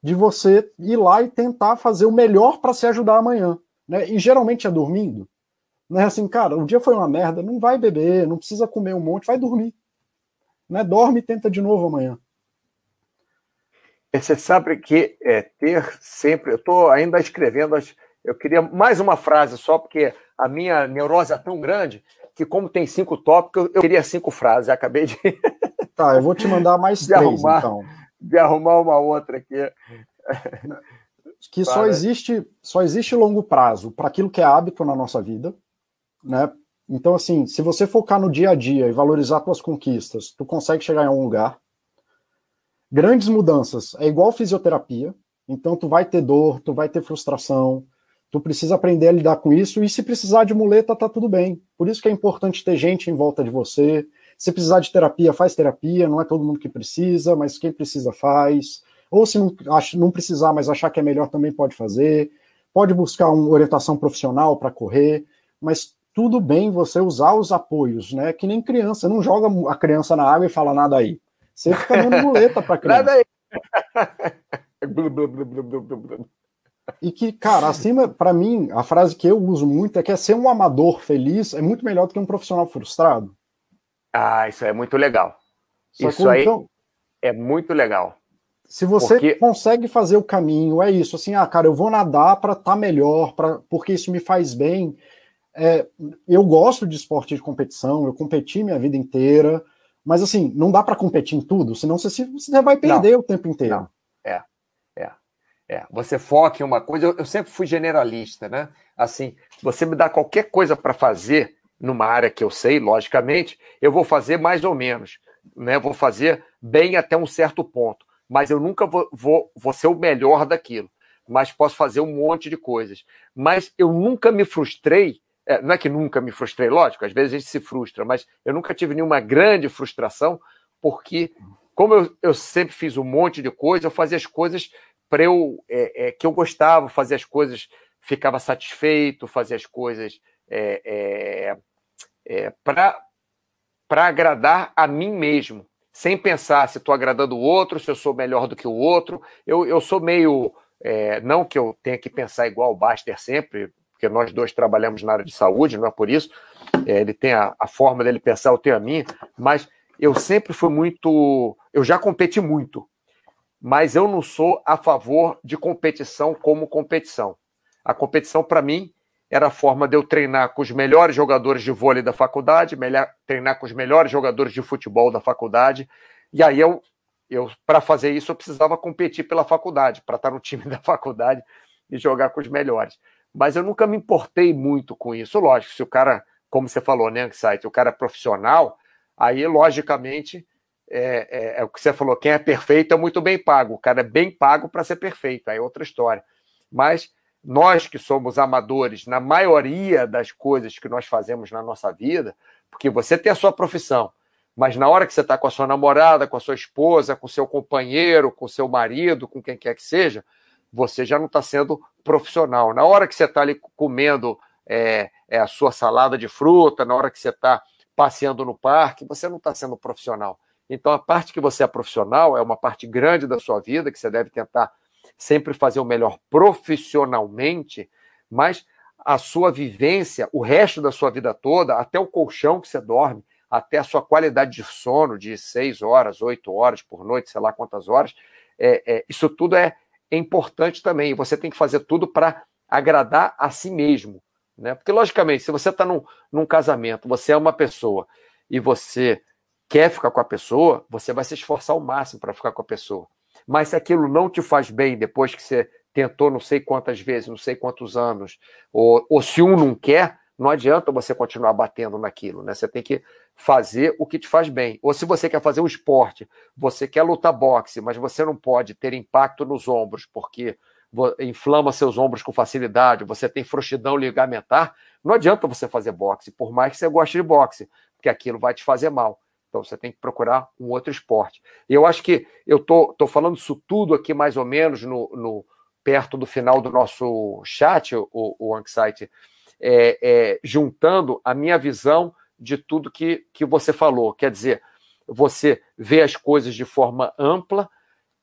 de você ir lá e tentar fazer o melhor para se ajudar amanhã, né? E geralmente é dormindo. Não é assim, cara, o dia foi uma merda, não vai beber, não precisa comer um monte, vai dormir. Né? Dorme e tenta de novo amanhã. Você sabe que é, ter sempre. Eu estou ainda escrevendo, eu queria mais uma frase só, porque a minha neurose é tão grande que, como tem cinco tópicos, eu queria cinco frases. acabei de. Tá, eu vou te mandar mais de três, arrumar, então. De arrumar uma outra aqui. que Para... só existe só existe longo prazo para aquilo que é hábito na nossa vida, né? Então assim, se você focar no dia a dia e valorizar suas conquistas, tu consegue chegar em algum lugar. Grandes mudanças é igual fisioterapia, então tu vai ter dor, tu vai ter frustração, tu precisa aprender a lidar com isso e se precisar de muleta tá tudo bem. Por isso que é importante ter gente em volta de você. Se precisar de terapia, faz terapia, não é todo mundo que precisa, mas quem precisa faz. Ou se não, não precisar, mas achar que é melhor também pode fazer. Pode buscar uma orientação profissional para correr, mas tudo bem você usar os apoios, né? Que nem criança, não joga a criança na água e fala nada aí. Você fica dando muleta para criança. Nada aí. E que, cara, acima, para mim, a frase que eu uso muito é que é ser um amador feliz é muito melhor do que um profissional frustrado. Ah, isso é muito legal. Só isso aí então, é muito legal. Se você porque... consegue fazer o caminho, é isso, assim, ah, cara, eu vou nadar para estar tá melhor, pra, porque isso me faz bem. É, eu gosto de esporte de competição, eu competi minha vida inteira, mas assim, não dá para competir em tudo, senão você, você vai perder não. o tempo inteiro. Não. É, é, é. Você foca em uma coisa, eu, eu sempre fui generalista, né? Assim, você me dá qualquer coisa para fazer numa área que eu sei, logicamente, eu vou fazer mais ou menos, né? Vou fazer bem até um certo ponto mas eu nunca vou, vou, vou ser o melhor daquilo. Mas posso fazer um monte de coisas. Mas eu nunca me frustrei. É, não é que nunca me frustrei, lógico, às vezes a gente se frustra, mas eu nunca tive nenhuma grande frustração, porque, como eu, eu sempre fiz um monte de coisa, eu fazia as coisas para eu é, é, que eu gostava, fazia as coisas, ficava satisfeito, fazia as coisas é, é, é para agradar a mim mesmo sem pensar se estou agradando o outro, se eu sou melhor do que o outro. Eu, eu sou meio. É, não que eu tenha que pensar igual o Baster sempre, porque nós dois trabalhamos na área de saúde, não é por isso. É, ele tem a, a, forma dele pensar, eu tenho a minha, mas eu sempre fui muito. Eu já competi muito, mas eu não sou a favor de competição como competição. A competição, para mim, era a forma de eu treinar com os melhores jogadores de vôlei da faculdade, melhor, treinar com os melhores jogadores de futebol da faculdade. E aí eu, eu para fazer isso, eu precisava competir pela faculdade, para estar no time da faculdade e jogar com os melhores. Mas eu nunca me importei muito com isso. Lógico, se o cara, como você falou, né, site, o cara é profissional, aí logicamente é, é, é, o que você falou, quem é perfeito é muito bem pago. O cara é bem pago para ser perfeito, aí é outra história. Mas nós que somos amadores na maioria das coisas que nós fazemos na nossa vida, porque você tem a sua profissão, mas na hora que você está com a sua namorada, com a sua esposa, com o seu companheiro, com o seu marido, com quem quer que seja, você já não está sendo profissional. Na hora que você está ali comendo é, é, a sua salada de fruta, na hora que você está passeando no parque, você não está sendo profissional. Então, a parte que você é profissional é uma parte grande da sua vida que você deve tentar sempre fazer o melhor profissionalmente, mas a sua vivência, o resto da sua vida toda, até o colchão que você dorme, até a sua qualidade de sono de seis horas, oito horas por noite, sei lá quantas horas, é, é, isso tudo é, é importante também. Você tem que fazer tudo para agradar a si mesmo. Né? Porque, logicamente, se você está num, num casamento, você é uma pessoa e você quer ficar com a pessoa, você vai se esforçar ao máximo para ficar com a pessoa. Mas se aquilo não te faz bem depois que você tentou não sei quantas vezes, não sei quantos anos, ou, ou se um não quer, não adianta você continuar batendo naquilo, né? Você tem que fazer o que te faz bem. Ou se você quer fazer um esporte, você quer lutar boxe, mas você não pode ter impacto nos ombros, porque inflama seus ombros com facilidade, você tem frouxidão ligamentar, não adianta você fazer boxe, por mais que você goste de boxe, porque aquilo vai te fazer mal. Então você tem que procurar um outro esporte. E eu acho que eu tô, tô falando isso tudo aqui mais ou menos no, no perto do final do nosso chat, o, o Anxiety, é, é, juntando a minha visão de tudo que, que você falou. Quer dizer, você vê as coisas de forma ampla,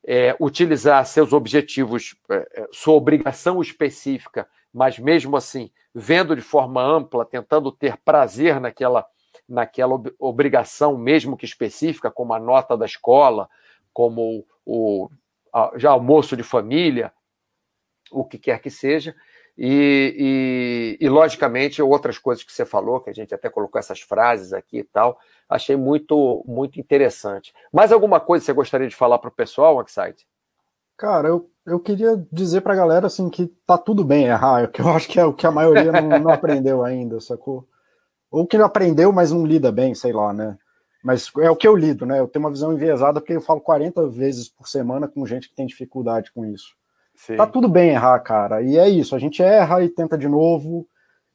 é, utilizar seus objetivos, é, é, sua obrigação específica, mas mesmo assim, vendo de forma ampla, tentando ter prazer naquela naquela obrigação, mesmo que específica, como a nota da escola, como o, a, já almoço de família, o que quer que seja. E, e, e, logicamente, outras coisas que você falou, que a gente até colocou essas frases aqui e tal, achei muito, muito interessante. Mais alguma coisa que você gostaria de falar para o pessoal, Oxide? Cara, eu eu queria dizer pra galera assim que tá tudo bem errar, que eu acho que é o que a maioria não, não aprendeu ainda, sacou? Ou que aprendeu, mas não lida bem, sei lá, né? Mas é o que eu lido, né? Eu tenho uma visão enviesada porque eu falo 40 vezes por semana com gente que tem dificuldade com isso. Sim. Tá tudo bem errar, cara. E é isso, a gente erra e tenta de novo.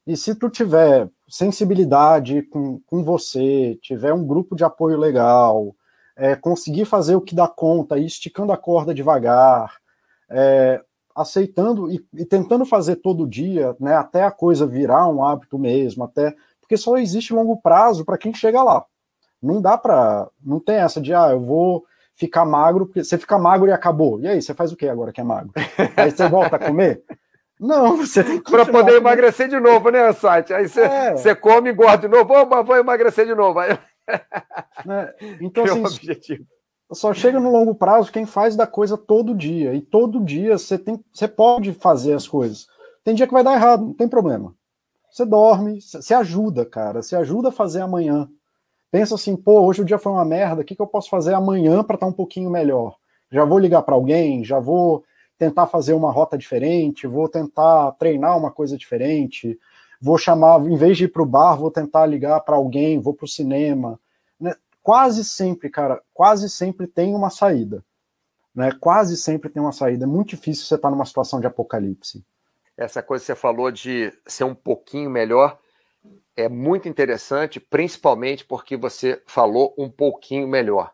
E se tu tiver sensibilidade com, com você, tiver um grupo de apoio legal, é, conseguir fazer o que dá conta, esticando a corda devagar, é, aceitando e, e, tentando fazer todo dia, né, até a coisa virar um hábito mesmo, até porque só existe longo prazo para quem chega lá. Não dá para, não tem essa de ah, eu vou ficar magro, porque você fica magro e acabou. E aí, você faz o que agora que é magro? Aí você volta a comer? Não, você tem que. Para poder emagrecer de novo, né, Sati? Aí você, é. você come, engorda de novo, vou, vou emagrecer de novo. Aí... Né? Então, assim, objetivo só chega no longo prazo quem faz da coisa todo dia. E todo dia você tem, você pode fazer as coisas. Tem dia que vai dar errado, não tem problema. Você dorme, você ajuda, cara. Você ajuda a fazer amanhã. Pensa assim, pô, hoje o dia foi uma merda, o que, que eu posso fazer amanhã para estar tá um pouquinho melhor? Já vou ligar para alguém, já vou tentar fazer uma rota diferente, vou tentar treinar uma coisa diferente, vou chamar, em vez de ir para o bar, vou tentar ligar para alguém, vou para o cinema quase sempre, cara, quase sempre tem uma saída. Né? Quase sempre tem uma saída. É muito difícil você estar numa situação de apocalipse. Essa coisa que você falou de ser um pouquinho melhor é muito interessante, principalmente porque você falou um pouquinho melhor.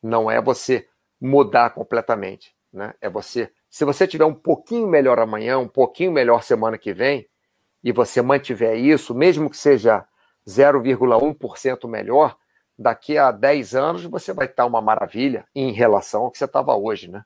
Não é você mudar completamente, né? É você, se você tiver um pouquinho melhor amanhã, um pouquinho melhor semana que vem, e você mantiver isso, mesmo que seja 0,1% melhor, daqui a 10 anos você vai estar uma maravilha em relação ao que você estava hoje, né?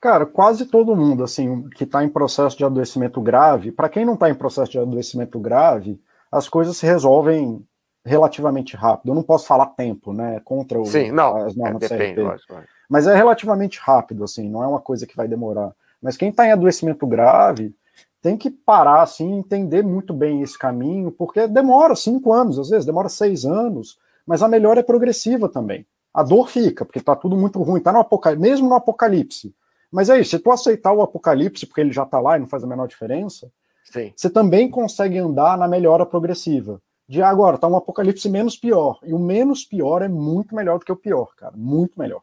Cara, quase todo mundo, assim, que está em processo de adoecimento grave, para quem não está em processo de adoecimento grave, as coisas se resolvem relativamente rápido. Eu não posso falar tempo, né? Contra o, Sim, não, as normas é, depende, lógico, Mas é relativamente rápido, assim, não é uma coisa que vai demorar. Mas quem está em adoecimento grave tem que parar, assim, entender muito bem esse caminho, porque demora cinco anos, às vezes, demora seis anos, mas a melhora é progressiva também. A dor fica, porque está tudo muito ruim, tá no apocalipse, mesmo no apocalipse. Mas é isso, se tu aceitar o apocalipse, porque ele já está lá e não faz a menor diferença, Sim. você também consegue andar na melhora progressiva. De agora, tá um apocalipse menos pior. E o menos pior é muito melhor do que o pior, cara. Muito melhor.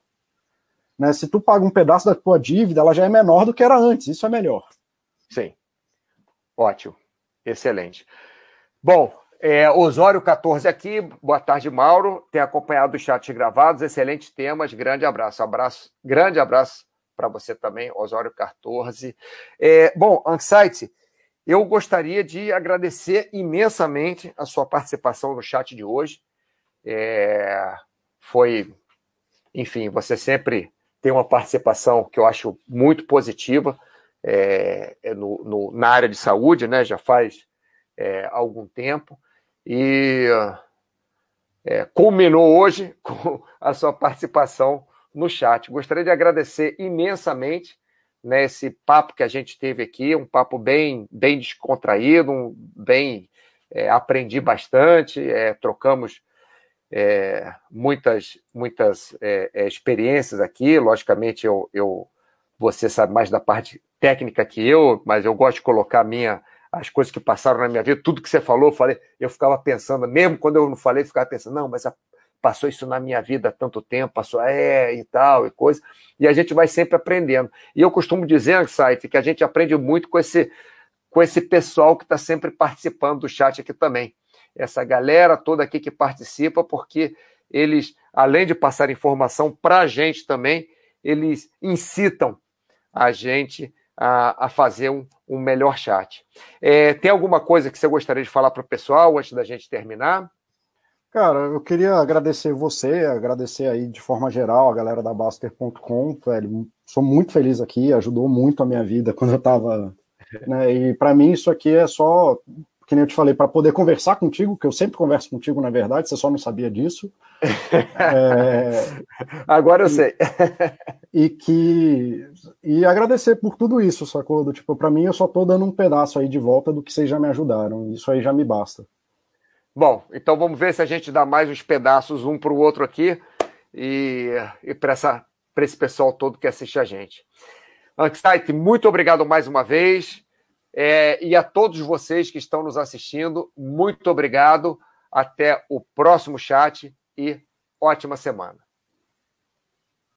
Né? Se tu paga um pedaço da tua dívida, ela já é menor do que era antes. Isso é melhor. Sim. Ótimo. Excelente. Bom, é, Osório 14 aqui, boa tarde, Mauro. Tem acompanhado os chats gravados, excelentes temas. Grande abraço, abraço, grande abraço para você também, Osório 14. É, bom, Anxiety, eu gostaria de agradecer imensamente a sua participação no chat de hoje. É, foi, enfim, você sempre tem uma participação que eu acho muito positiva é, é no, no, na área de saúde, né? Já faz é, algum tempo e é, culminou hoje com a sua participação no chat. Gostaria de agradecer imensamente né, esse papo que a gente teve aqui, um papo bem, bem descontraído, um, bem é, aprendi bastante, é, trocamos é, muitas, muitas é, é, experiências aqui. Logicamente, eu, eu, você sabe mais da parte técnica que eu, mas eu gosto de colocar minha as coisas que passaram na minha vida, tudo que você falou, eu falei, eu ficava pensando, mesmo quando eu não falei, eu ficava pensando, não, mas a, passou isso na minha vida há tanto tempo, passou, é, e tal, e coisa, e a gente vai sempre aprendendo. E eu costumo dizer, site, que a gente aprende muito com esse, com esse pessoal que está sempre participando do chat aqui também. Essa galera toda aqui que participa, porque eles, além de passar informação para a gente também, eles incitam a gente a, a fazer um, um, melhor chat. É, tem alguma coisa que você gostaria de falar para o pessoal antes da gente terminar? Cara, eu queria agradecer você, agradecer aí de forma geral a galera da Baster.com, velho. Sou muito feliz aqui, ajudou muito a minha vida quando eu estava. Né, e para mim isso aqui é só que nem eu te falei, para poder conversar contigo, que eu sempre converso contigo, na verdade, você só não sabia disso. é... Agora eu sei. e que e agradecer por tudo isso, sacou? Do, tipo, para mim eu só tô dando um pedaço aí de volta do que vocês já me ajudaram. Isso aí já me basta. Bom, então vamos ver se a gente dá mais uns pedaços um para o outro aqui e, e para esse pessoal todo que assiste a gente. Anxiety, muito obrigado mais uma vez. É, e a todos vocês que estão nos assistindo, muito obrigado. Até o próximo chat e ótima semana.